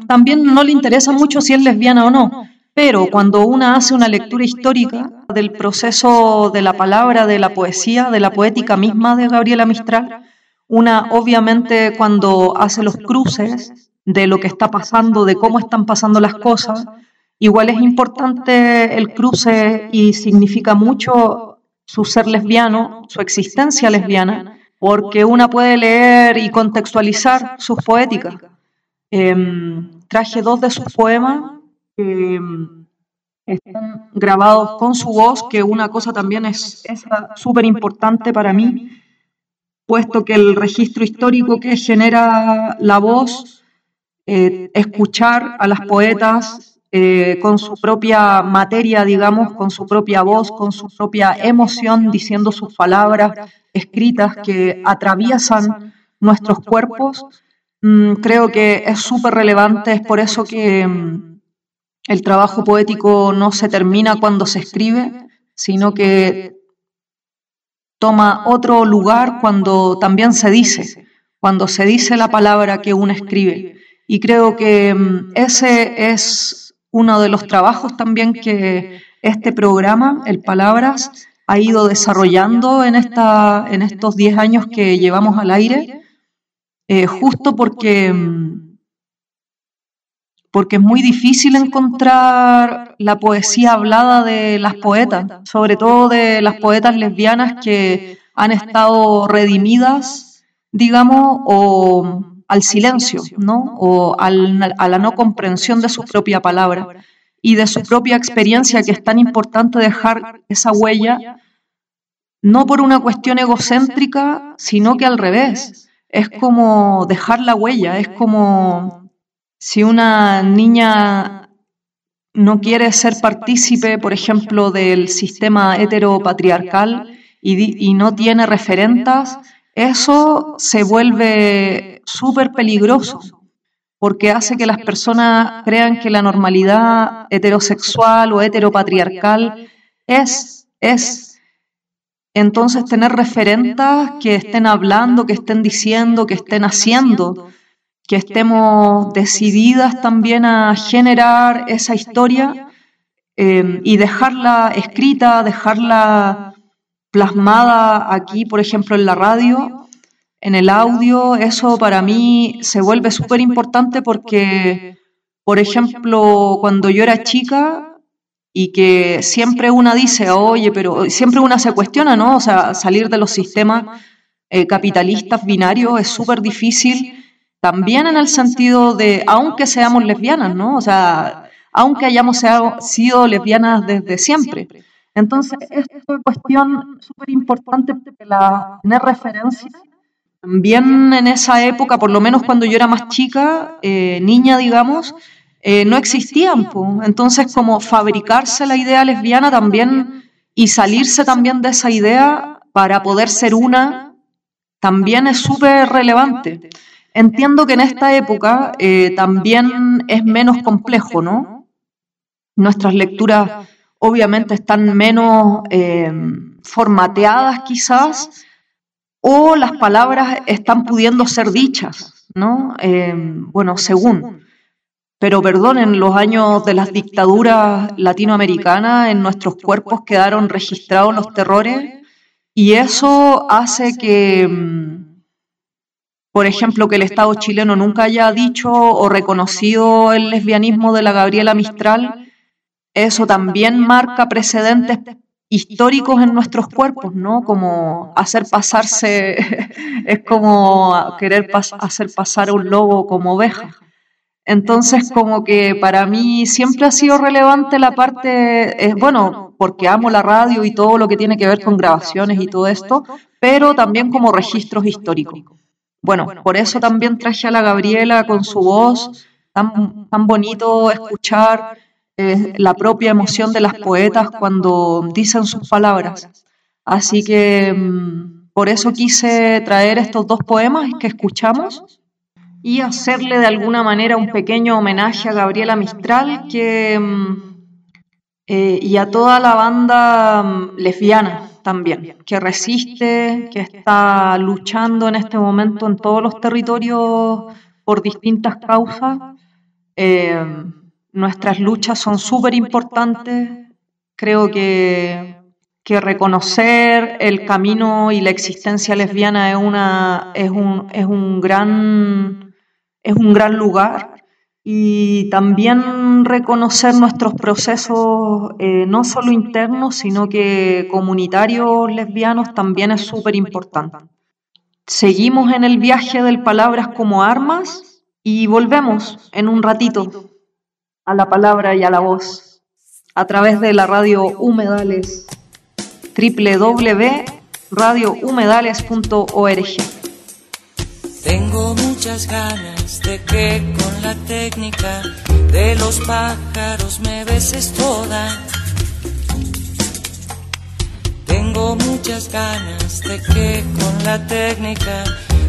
también no le interesa mucho si es lesbiana o no, pero cuando una hace una lectura histórica del proceso de la palabra, de la poesía, de la poética misma de Gabriela Mistral, una obviamente cuando hace los cruces de lo que está pasando, de cómo están pasando las cosas, igual es importante el cruce y significa mucho su ser lesbiano, su existencia lesbiana, porque una puede leer y contextualizar sus poéticas. Em, traje dos de sus poemas que mm, están grabados con su voz, que una cosa también es súper importante para mí, puesto que el registro histórico que genera la voz, eh, escuchar a las poetas eh, con su propia materia, digamos, con su propia voz, con su propia emoción, diciendo sus palabras escritas que atraviesan nuestros cuerpos, mm, creo que es súper relevante, es por eso que mm, el trabajo poético no se termina cuando se escribe, sino que toma otro lugar cuando también se dice, cuando se dice la palabra que uno escribe. Y creo que mm, ese es uno de los trabajos también que este programa, el Palabras, ha ido desarrollando en, esta, en estos 10 años que llevamos al aire, eh, justo porque mm, porque es muy difícil encontrar la poesía hablada de las poetas, sobre todo de las poetas lesbianas que han estado redimidas, digamos, o al silencio, ¿no? O a la no comprensión de su propia palabra y de su propia experiencia, que es tan importante dejar esa huella, no por una cuestión egocéntrica, sino que al revés. Es como dejar la huella, es como si una niña no quiere ser partícipe, por ejemplo, del sistema heteropatriarcal y, y no tiene referentas, eso se vuelve súper peligroso porque hace que las personas crean que la normalidad heterosexual o heteropatriarcal es, es. Entonces tener referentas que estén hablando, que estén diciendo, que estén haciendo, que estemos decididas también a generar esa historia eh, y dejarla escrita, dejarla plasmada aquí, por ejemplo, en la radio, en el audio, eso para mí se vuelve súper importante porque, por ejemplo, cuando yo era chica y que siempre una dice, oye, pero siempre una se cuestiona, ¿no? O sea, salir de los sistemas eh, capitalistas binarios es súper difícil también en el sentido de, aunque seamos lesbianas, ¿no? O sea, aunque hayamos sido lesbianas desde siempre. Entonces, es una cuestión súper importante la tener referencia. También en esa época, por lo menos cuando yo era más chica, eh, niña, digamos, eh, no existían. Entonces, como fabricarse la idea lesbiana también y salirse también de esa idea para poder ser una, también es súper relevante. Entiendo que en esta época eh, también es menos complejo, ¿no? Nuestras lecturas obviamente están menos formateadas quizás, o las palabras están pudiendo ser dichas, ¿no? Eh, bueno, según. Pero perdonen, los años de las dictaduras latinoamericanas en nuestros cuerpos quedaron registrados los terrores y eso hace que, mm, por ejemplo, que el Estado chileno nunca haya dicho o reconocido el lesbianismo de la Gabriela Mistral, eso también marca precedentes históricos en nuestros cuerpos, ¿no? Como hacer pasarse, es como querer hacer pasar a un lobo como oveja. Entonces, como que para mí siempre ha sido relevante la parte, es bueno, porque amo la radio y todo lo que tiene que ver con grabaciones y todo esto, pero también como registros históricos. Bueno, por eso también traje a la Gabriela con su voz, tan bonito escuchar la propia emoción de las poetas cuando dicen sus palabras. Así que mm, por eso quise traer estos dos poemas que escuchamos y hacerle de alguna manera un pequeño homenaje a Gabriela Mistral que, mm, eh, y a toda la banda mm, lesbiana también, que resiste, que está luchando en este momento en todos los territorios por distintas causas. Eh, nuestras luchas son súper importantes. Creo que, que, reconocer el camino y la existencia lesbiana es, una, es, un, es un gran es un gran lugar y también reconocer nuestros procesos eh, no solo internos, sino que comunitarios lesbianos también es súper importante. Seguimos en el viaje del Palabras como Armas y volvemos en un ratito a la palabra y a la voz a través de la radio Humedales www.radiohumedales.org. Tengo muchas ganas de que con la técnica de los pájaros me beses toda. Tengo muchas ganas de que con la técnica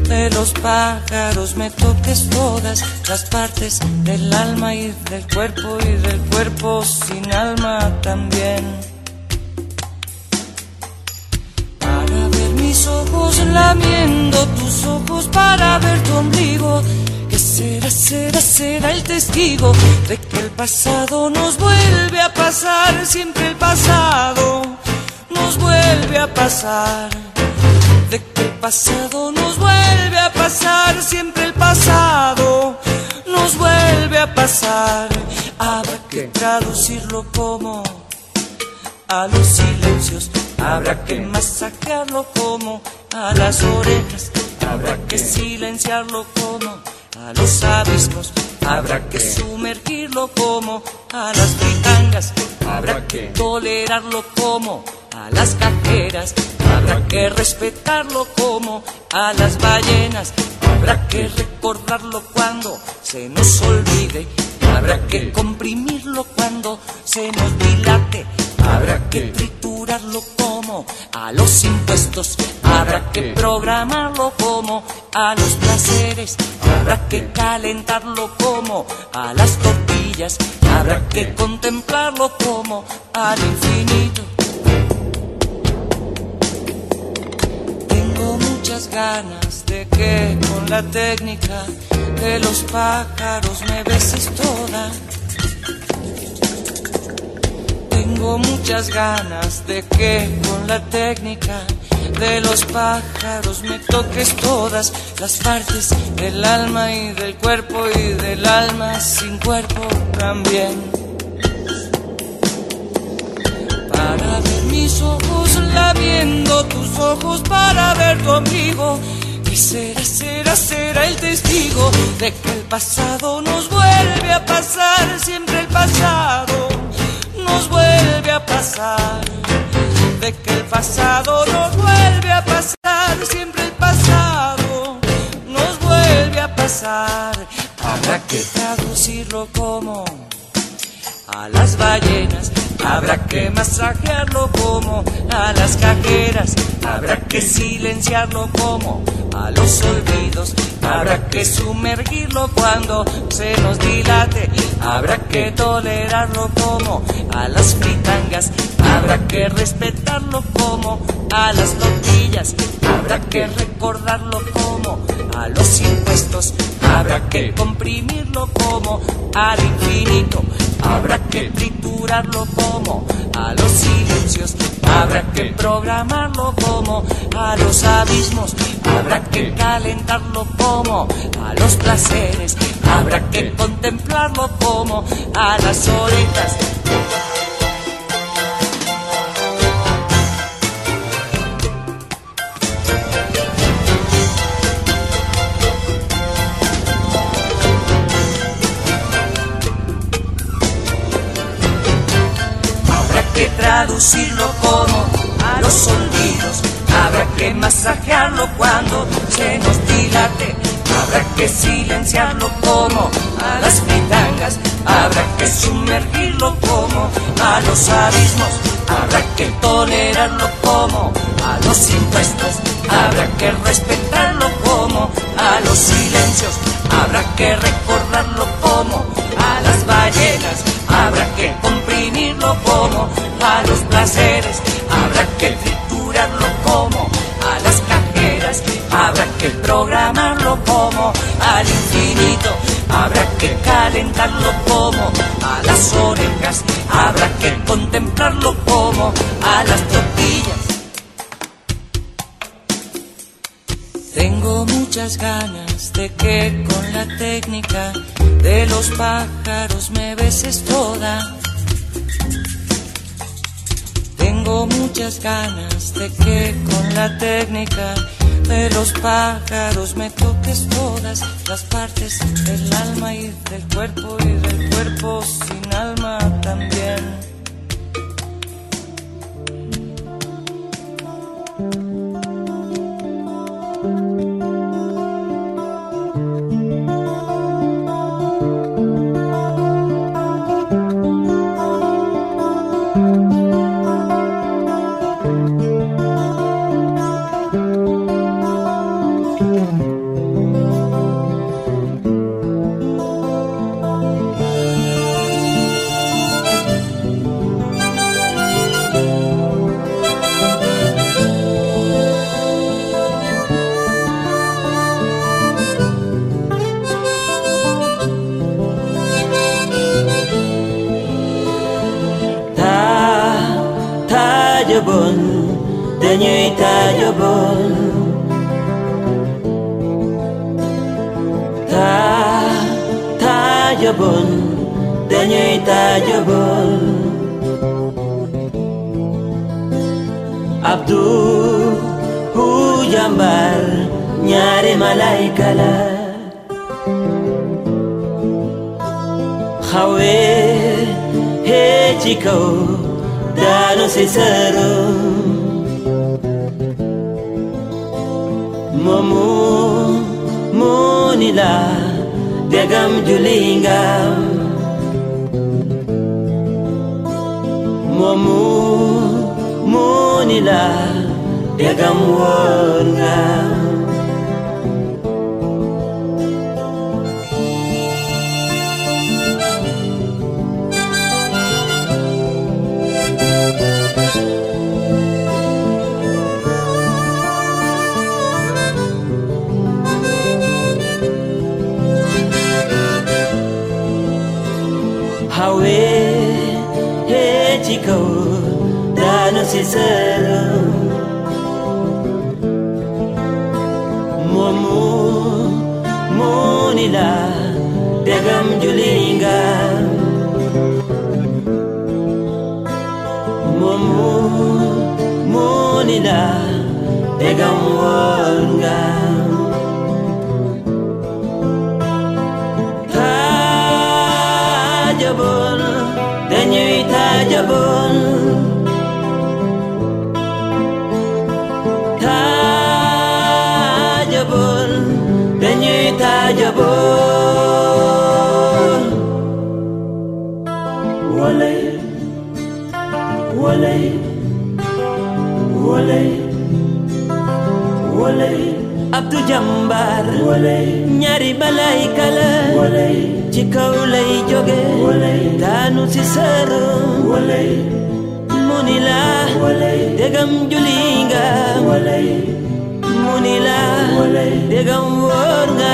de los pájaros me toques todas las partes del alma y del cuerpo y del cuerpo sin alma también. mis ojos lamiendo tus ojos para ver tu ombligo. Que será, será, será el testigo de que el pasado nos vuelve a pasar, siempre el pasado nos vuelve a pasar. De pasado nos vuelve a pasar, siempre el pasado nos vuelve a pasar. Habrá que traducirlo como a los silencios Habrá que masacrarlo como a las orejas, habrá que silenciarlo como a los abismos, habrá que sumergirlo como a las britangas, habrá que tolerarlo como a las cajeras, habrá que respetarlo como a las ballenas, habrá que recordarlo cuando se nos olvide, habrá que comprimirlo cuando se nos dilate, habrá que triturarlo como a los impuestos, habrá que programarlo como a los placeres, habrá que calentarlo como a las tortillas, habrá que contemplarlo como al infinito. Muchas ganas de que con la técnica de los pájaros me beses toda tengo muchas ganas de que con la técnica de los pájaros me toques todas las partes del alma y del cuerpo y del alma sin cuerpo también. Para ver mis ojos tus ojos para ver tu amigo. Y será, será, será el testigo de que el pasado nos vuelve a pasar, siempre el pasado nos vuelve a pasar, de que el pasado nos vuelve a pasar, siempre el pasado nos vuelve a pasar. Habrá que traducirlo como a las ballenas. Habrá que masajearlo como a las cajeras. Habrá que silenciarlo como a los olvidos. Habrá que sumergirlo cuando se nos dilate. Habrá que tolerarlo como a las fritangas. Habrá que respetarlo como a las tortillas. Habrá que recordarlo como a los impuestos. Habrá que comprimirlo como al infinito. Habrá que triturarlo como a los silencios. Habrá que programarlo como a los abismos. Habrá que calentarlo como a los placeres. Habrá que contemplarlo como a las orejas. Traducirlo como a los olvidos. Habrá que masajearlo cuando se nos dilate. Habrá que silenciarlo como a las fritangas. Habrá que sumergirlo como a los abismos. Habrá que tolerarlo como a los impuestos. Habrá que respetarlo como a los silencios. Habrá que recordarlo como a las ballenas. Habrá que como a los placeres. Habrá que triturarlo como a las cajeras. Habrá que programarlo como al infinito. Habrá que calentarlo como a las orejas. Habrá que contemplarlo como a las tortillas. Tengo muchas ganas de que con la técnica de los pájaros me beses toda. Tengo muchas ganas de que con la técnica de los pájaros me toques todas las partes del alma y del cuerpo y del cuerpo sin alma también. وليل وليل وليل وليل Abdou Jambar. Ñaari malayka la ci kaw lay jóge daanu si sëru mu ni la dégam julinga, nga mu ni la dégam wóor nga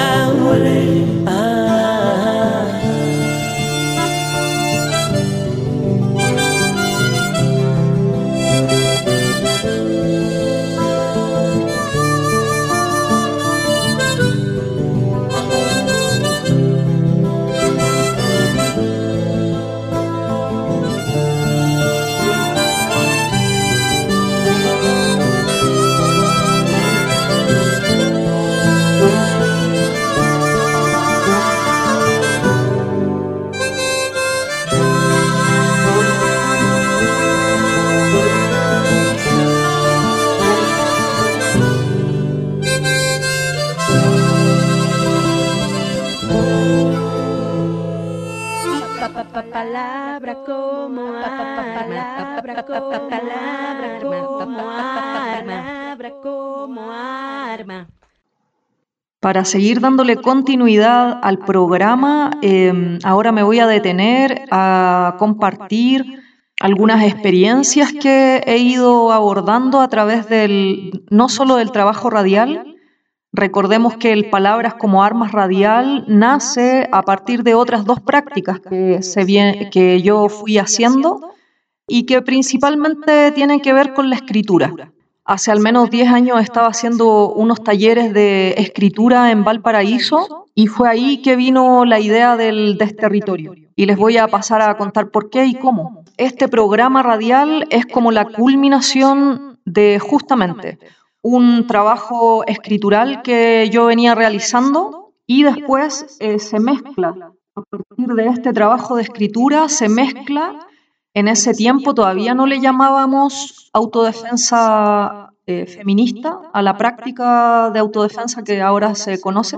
Palabra como arma, palabra como palabra como arma, palabra como arma. Para seguir dándole continuidad al programa, eh, ahora me voy a detener a compartir algunas experiencias que he ido abordando a través del, no solo del trabajo radial, recordemos que el Palabras como Armas Radial nace a partir de otras dos prácticas que, se que yo fui haciendo y que principalmente tienen que ver con la escritura. Hace al menos 10 años estaba haciendo unos talleres de escritura en Valparaíso y fue ahí que vino la idea del desterritorio. Y les voy a pasar a contar por qué y cómo. Este programa radial es como la culminación de justamente un trabajo escritural que yo venía realizando y después eh, se mezcla. A partir de este trabajo de escritura se mezcla en ese tiempo todavía no le llamábamos autodefensa eh, feminista a la práctica de autodefensa que ahora se conoce.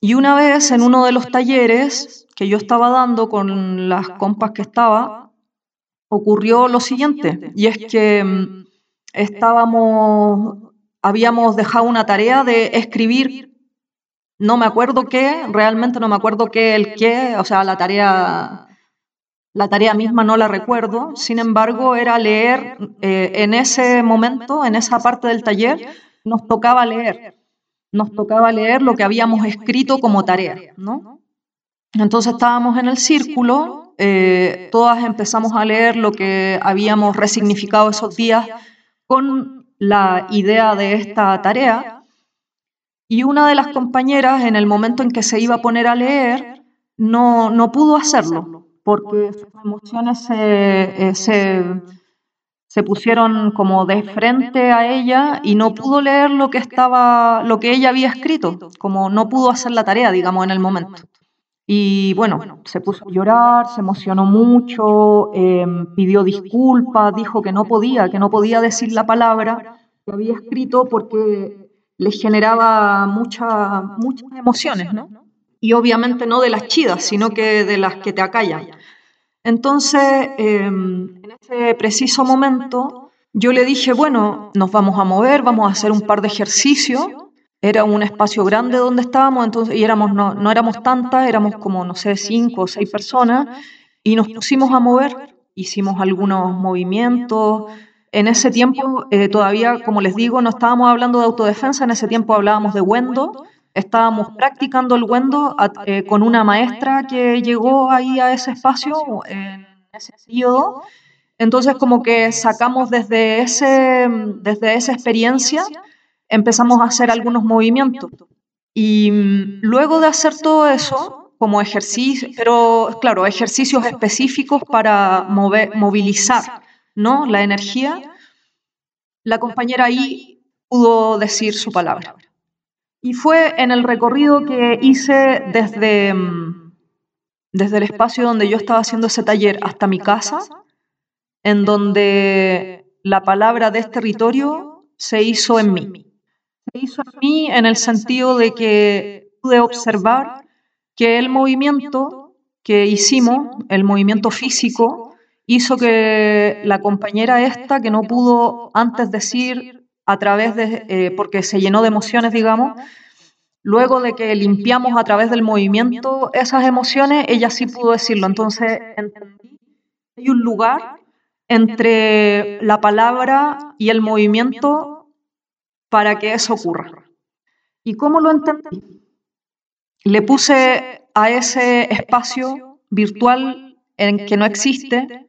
Y una vez en uno de los talleres que yo estaba dando con las compas que estaba, ocurrió lo siguiente, y es que mm, estábamos, habíamos dejado una tarea de escribir, no me acuerdo qué, realmente no me acuerdo qué, el qué, o sea, la tarea la tarea misma no la recuerdo, sin embargo, era leer eh, en ese momento, en esa parte del taller, nos tocaba leer, nos tocaba leer lo que habíamos escrito como tarea, ¿no? Entonces estábamos en el círculo, eh, todas empezamos a leer lo que habíamos resignificado esos días con la idea de esta tarea, y una de las compañeras, en el momento en que se iba a poner a leer, no, no pudo hacerlo porque sus emociones se, eh, se, se pusieron como de frente a ella y no pudo leer lo que estaba, lo que ella había escrito, como no pudo hacer la tarea, digamos, en el momento. Y bueno, se puso a llorar, se emocionó mucho, eh, pidió disculpas, dijo que no podía, que no podía decir la palabra que había escrito porque le generaba mucha, muchas emociones, ¿no? y obviamente no de las chidas, sino que de las que te acallan. Entonces, eh, en ese preciso momento, yo le dije, bueno, nos vamos a mover, vamos a hacer un par de ejercicios. Era un espacio grande donde estábamos, entonces, y éramos, no, no éramos tantas, éramos como, no sé, cinco o seis personas, y nos pusimos a mover, hicimos algunos movimientos. En ese tiempo, eh, todavía, como les digo, no estábamos hablando de autodefensa, en ese tiempo hablábamos de Wendo, estábamos practicando el Wendo eh, con una maestra que llegó ahí a ese espacio en ese periodo. Entonces, como que sacamos desde, ese, desde esa experiencia, empezamos a hacer algunos movimientos. Y mm, luego de hacer todo eso, como ejercicio, pero claro, ejercicios específicos para mover, movilizar ¿no? la energía, la compañera ahí pudo decir su palabra. Y fue en el recorrido que hice desde, mm, desde el espacio donde yo estaba haciendo ese taller hasta mi casa, en donde la palabra desterritorio se hizo en mí. Se hizo en mí en el sentido de que pude observar que el movimiento que hicimos, el movimiento físico, hizo que la compañera esta, que no pudo antes decir a través de, eh, porque se llenó de emociones, digamos, luego de que limpiamos a través del movimiento esas emociones, ella sí pudo decirlo. Entonces, entendí hay un lugar entre la palabra y el movimiento para que eso ocurra. ¿Y cómo lo entendí? Le puse a ese espacio virtual en que no existe,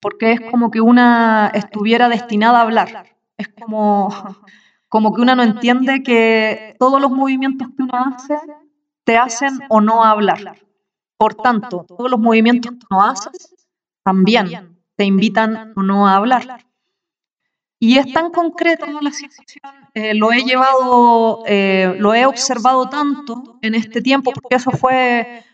porque es como que una estuviera destinada a hablar. Es como, como que una no entiende que todos los movimientos que uno hace te hacen o no hablar. Por tanto, todos los movimientos que uno hace también te invitan o no a hablar. Y es tan concreta la situación, eh, lo he llevado, eh, lo he observado tanto en este tiempo, porque eso fue,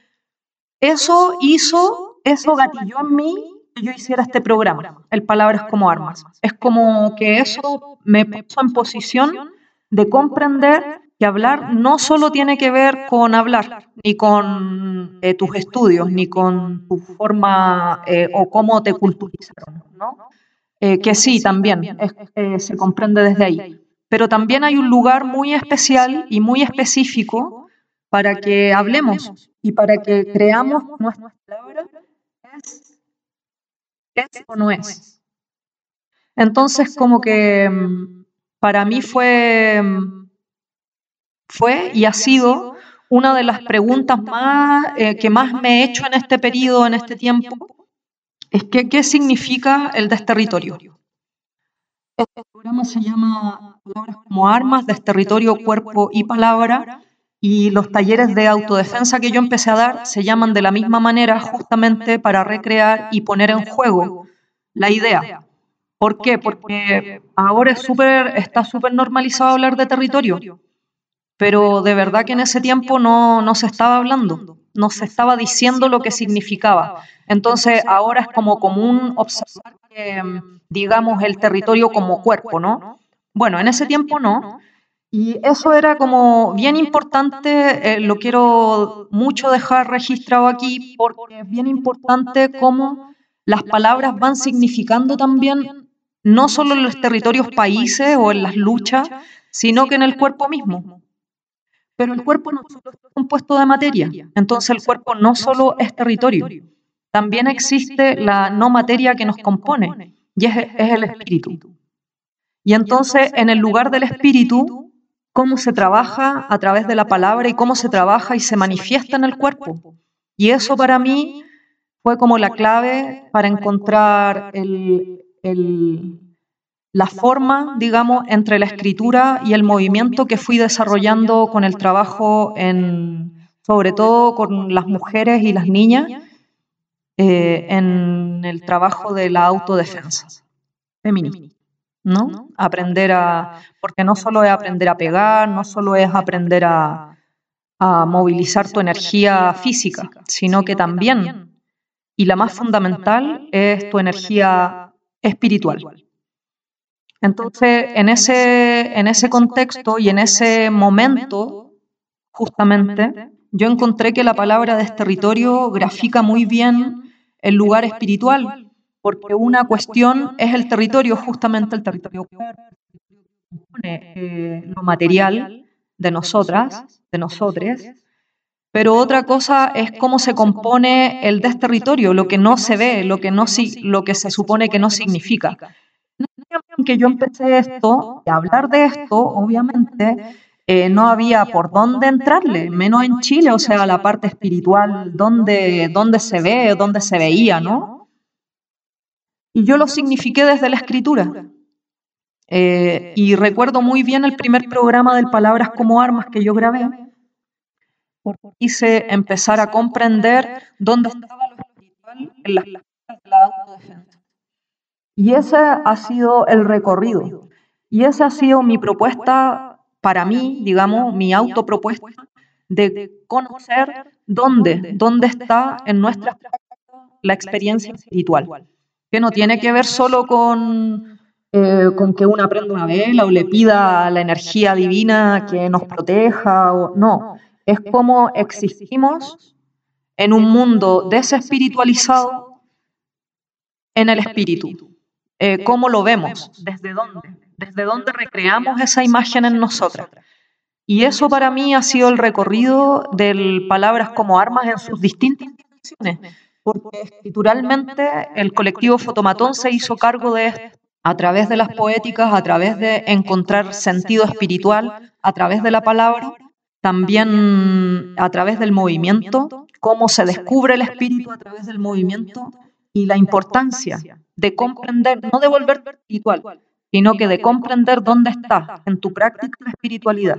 eso hizo, eso gatilló en mí que yo hiciera este programa, el Palabras como Armas. Es como que eso me puso en posición de comprender que hablar no solo tiene que ver con hablar, ni con eh, tus estudios, ni con tu forma o cómo te culturizaron, ¿no? Eh, que sí, también eh, se comprende desde ahí. Pero también hay un lugar muy especial y muy específico para que hablemos y para que creamos nuestra palabra es, o no es. Entonces, como que mm, para mí fue, mm, fue y ha sido una de las preguntas más, eh, que más me he hecho en este periodo, en este tiempo, es que, ¿qué significa el desterritorio? Este programa se llama Palabras como Armas, Desterritorio, Cuerpo y Palabra, y los talleres de autodefensa que yo empecé a dar se llaman de la misma manera justamente para recrear y poner en juego la idea. ¿Por qué? Porque ahora es super, está súper normalizado hablar de territorio, pero de verdad que en ese tiempo no, no se estaba hablando, no se estaba diciendo lo que significaba. Entonces ahora es como común observar que, digamos, el territorio como cuerpo, ¿no? Bueno, en ese tiempo no. Y eso era como bien importante, eh, lo quiero mucho dejar registrado aquí porque es bien importante cómo las palabras van significando también no solo en los territorios países o en las luchas, sino que en el cuerpo mismo. Pero el cuerpo no solo está compuesto de materia, entonces el cuerpo no solo es territorio, también existe la no materia que nos compone, y es, el espíritu. Y entonces, en el lugar del espíritu, cómo se trabaja a través de la palabra y cómo se trabaja y se manifiesta en el cuerpo. Y eso para mí fue como la clave para encontrar la forma, digamos, entre la escritura y el movimiento que fui desarrollando con el trabajo en, sobre todo con las mujeres y las niñas, eh, en el trabajo de la autodefensa feminista. ¿no? Aprender a, porque no solo es aprender a pegar, no solo es aprender a, a movilizar tu energía física, sino que también, y la más fundamental, es tu energía espiritual. Entonces, en ese, en ese contexto y en ese momento, justamente, yo encontré que la palabra desterritorio grafica muy bien el lugar espiritual, porque una cuestión es el territorio, justamente el territorio eh, lo material de nosotras, de nosotres, pero otra cosa es cómo se compone el desterritorio, lo que no se ve, lo que, no, lo que se supone que no significa. Que yo empecé esto, a hablar de esto, obviamente, eh, no había por dónde entrarle, menos en Chile, o sea, la parte espiritual, dónde, dónde se ve, dónde se veía, ¿no? Y yo lo signifiqué desde la escritura. Eh, y recuerdo muy bien el primer programa del Palabras como Armas que yo grabé, porque quise empezar a comprender dónde estaba lo espiritual en las de la autodefensa. Y ese ha sido el recorrido. Y esa ha sido mi propuesta para mí, digamos, mi autopropuesta de conocer dónde, dónde está en nuestra la experiencia espiritual, que no tiene que ver solo con, eh, con que uno aprenda una vela o le pida a la energía divina que nos proteja, o, no, es como existimos en un mundo desespiritualizado en el espíritu. Eh, ¿Cómo lo vemos? ¿Desde dónde? desde donde recreamos esa imagen en nosotras. Y eso para mí ha sido el recorrido de palabras como armas en sus distintas dimensiones, porque escrituralmente el colectivo Fotomatón se hizo cargo de esto, a través de las poéticas, a través de encontrar sentido espiritual, a través de la palabra, también a través del movimiento, cómo se descubre el espíritu a través del movimiento y la importancia de comprender, no de volverte espiritual, sino que de comprender dónde estás en tu práctica de espiritualidad.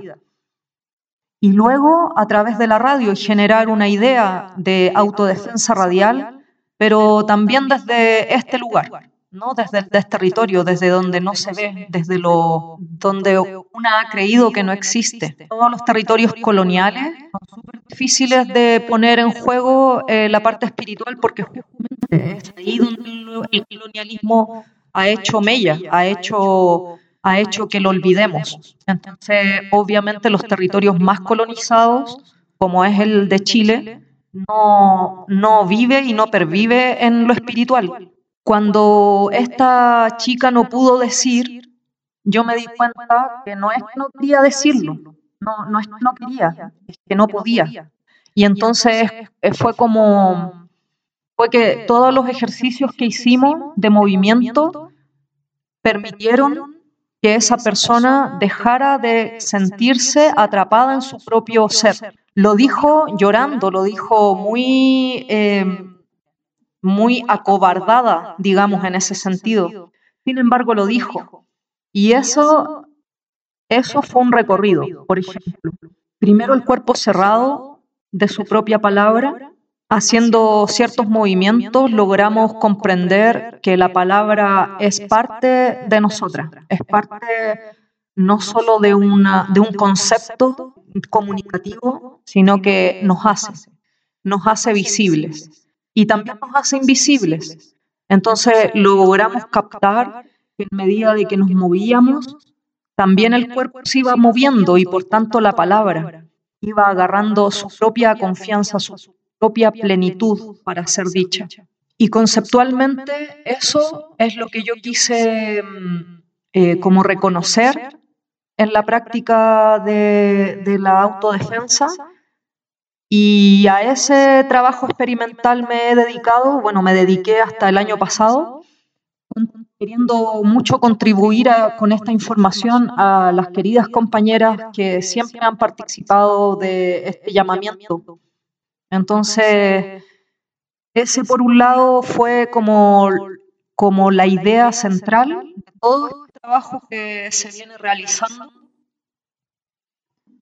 Y luego, a través de la radio, generar una idea de autodefensa radial, pero también desde este lugar, ¿no? desde el este territorio, desde donde no se ve, desde lo donde una ha creído que no existe. Todos los territorios coloniales son difíciles de poner en juego eh, la parte espiritual porque justamente es ahí donde el colonialismo ha hecho mella, ha hecho, ha hecho que lo olvidemos. Entonces, obviamente los territorios más colonizados, como es el de Chile, no, no vive y no pervive en lo espiritual cuando esta chica no pudo decir, yo me di cuenta que no es que no quería decirlo, no, no es que no quería, es que no podía. Y entonces fue como, fue que todos los ejercicios que hicimos de movimiento permitieron que esa persona dejara de sentirse atrapada en su propio ser. Lo dijo llorando, lo dijo muy... Eh, muy acobardada, digamos, en ese sentido. Sin embargo, lo dijo. Y eso, eso fue un recorrido, por ejemplo. Primero el cuerpo cerrado de su propia palabra, haciendo ciertos movimientos, logramos comprender que la palabra es parte de nosotras, es parte no solo de, una, de un concepto comunicativo, sino que nos hace, nos hace visibles y también nos hace invisibles. Entonces logramos captar que en medida de que nos movíamos, también el cuerpo se iba moviendo y por tanto la palabra iba agarrando su propia confianza, su propia plenitud para ser dicha. Y conceptualmente eso es lo que yo quise mm, eh, como reconocer en la práctica de, de la autodefensa y a ese trabajo experimental me he dedicado, bueno, me dediqué hasta el año pasado, queriendo mucho contribuir con esta información a las queridas compañeras que siempre han participado de este llamamiento. Entonces, ese por un lado fue como, como la idea central de todo este trabajo que se viene realizando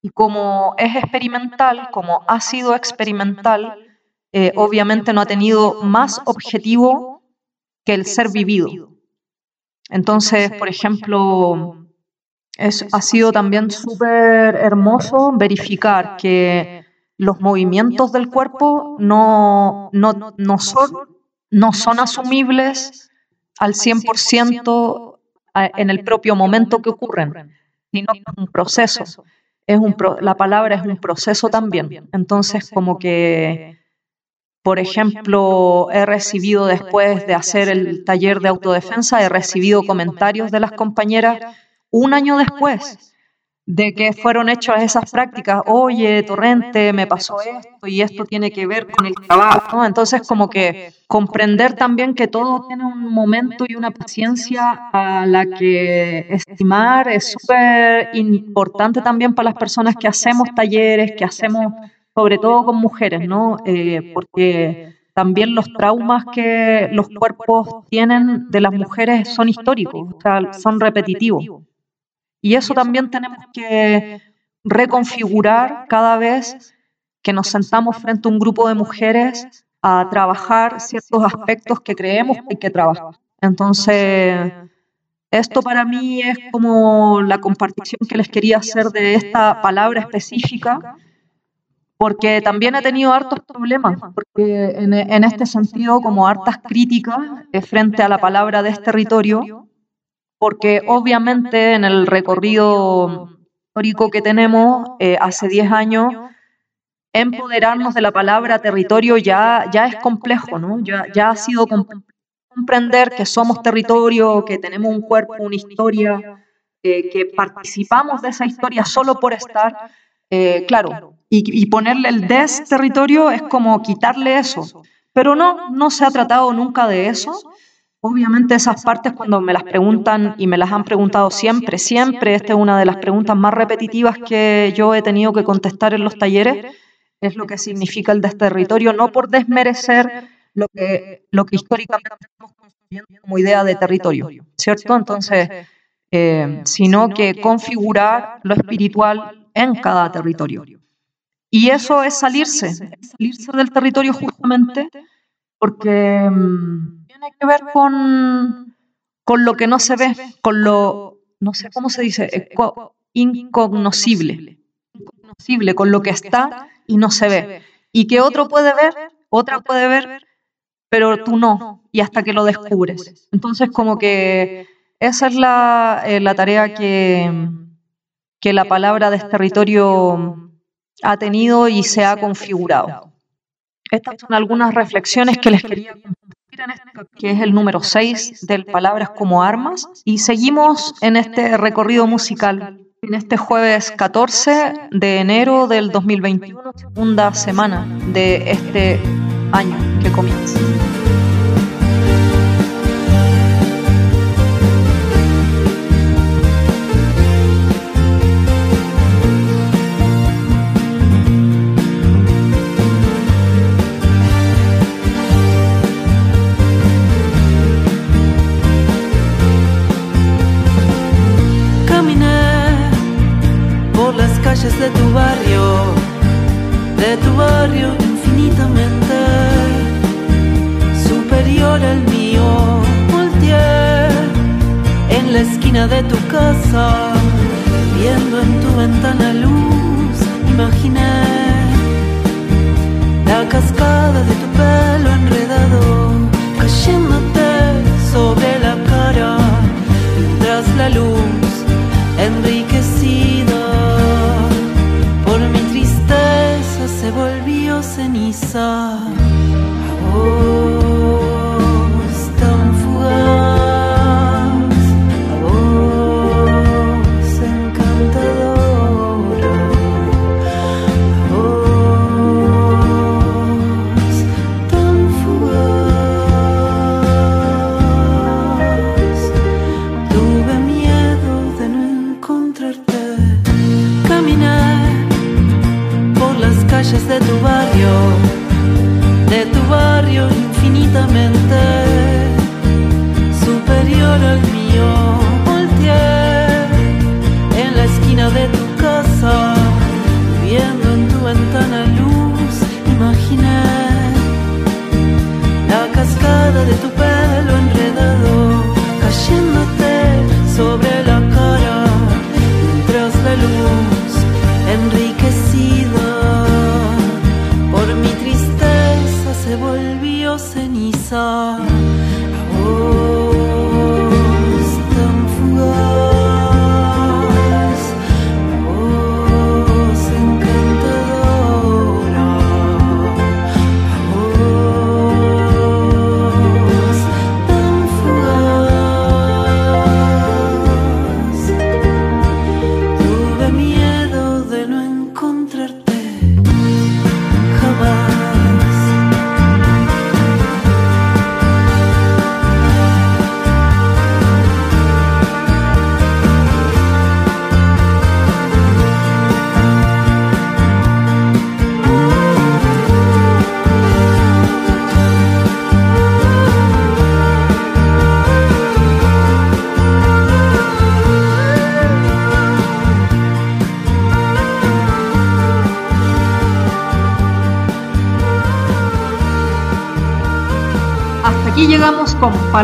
y como es experimental, como ha sido experimental, eh, obviamente no ha tenido más objetivo que el ser vivido. Entonces, por ejemplo, es, ha sido también súper hermoso verificar que los movimientos del cuerpo no, no, no, son, no son asumibles al 100% en el propio momento que ocurren, sino que es un proceso es un la palabra es un proceso también. Entonces, como que, por ejemplo, he recibido después de hacer el taller de autodefensa, he recibido comentarios de las compañeras un año después de que fueron hechas esas prácticas, oye, Torrente, me pasó esto y esto tiene que ver con el trabajo, Entonces, como que comprender también que todo tiene un momento y una paciencia a la que estimar es súper importante también para las personas que hacemos talleres, que hacemos sobre todo con mujeres, ¿no? Eh, porque también los traumas que los cuerpos tienen de las mujeres son históricos, o sea, son repetitivos. Y eso también tenemos que reconfigurar cada vez que nos sentamos frente a un grupo de mujeres a trabajar ciertos aspectos que creemos que hay que trabajar. Entonces, esto para mí es como la compartición que les quería hacer de esta palabra específica, porque también he tenido hartos problemas, porque en, este sentido, como hartas críticas frente a la palabra de este porque obviamente en el recorrido histórico que tenemos eh, hace 10 años, empoderarnos de la palabra territorio ya, ya es complejo, ¿no? Ya, ya ha sido comprender que somos territorio, que tenemos un cuerpo, una historia, eh, que participamos de esa historia solo por estar, eh, claro, y, y ponerle el des territorio es como quitarle eso. Pero no, no se ha tratado nunca de eso. Obviamente esas partes cuando me las preguntan y me las han preguntado siempre, siempre, esta es una de las preguntas más repetitivas que yo he tenido que contestar en los talleres, es lo que significa el desterritorio, no por desmerecer lo que, lo que históricamente estamos construyendo como idea de territorio, ¿cierto? Entonces, eh, sino que configurar lo espiritual en cada territorio. Y eso es salirse, salirse del territorio justamente porque mm, tiene que ver con, con lo que no se ve, con lo, no sé cómo se dice, incognoscible, incognoscible, con lo que está y no se ve. Y que otro puede ver, otra puede ver, pero tú no, y hasta que lo descubres. Entonces, como que esa es la, eh, la tarea que, que la palabra de territorio ha tenido y se ha configurado. Estas son algunas reflexiones que les quería este que es el número 6 del Palabras como Armas. Y seguimos en este recorrido musical, en este jueves 14 de enero del 2021, segunda semana de este año que comienza.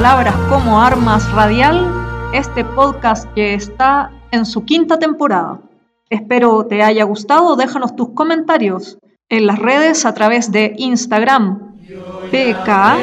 Palabras como Armas Radial, este podcast que está en su quinta temporada. Espero te haya gustado, déjanos tus comentarios en las redes a través de Instagram, pk-radial.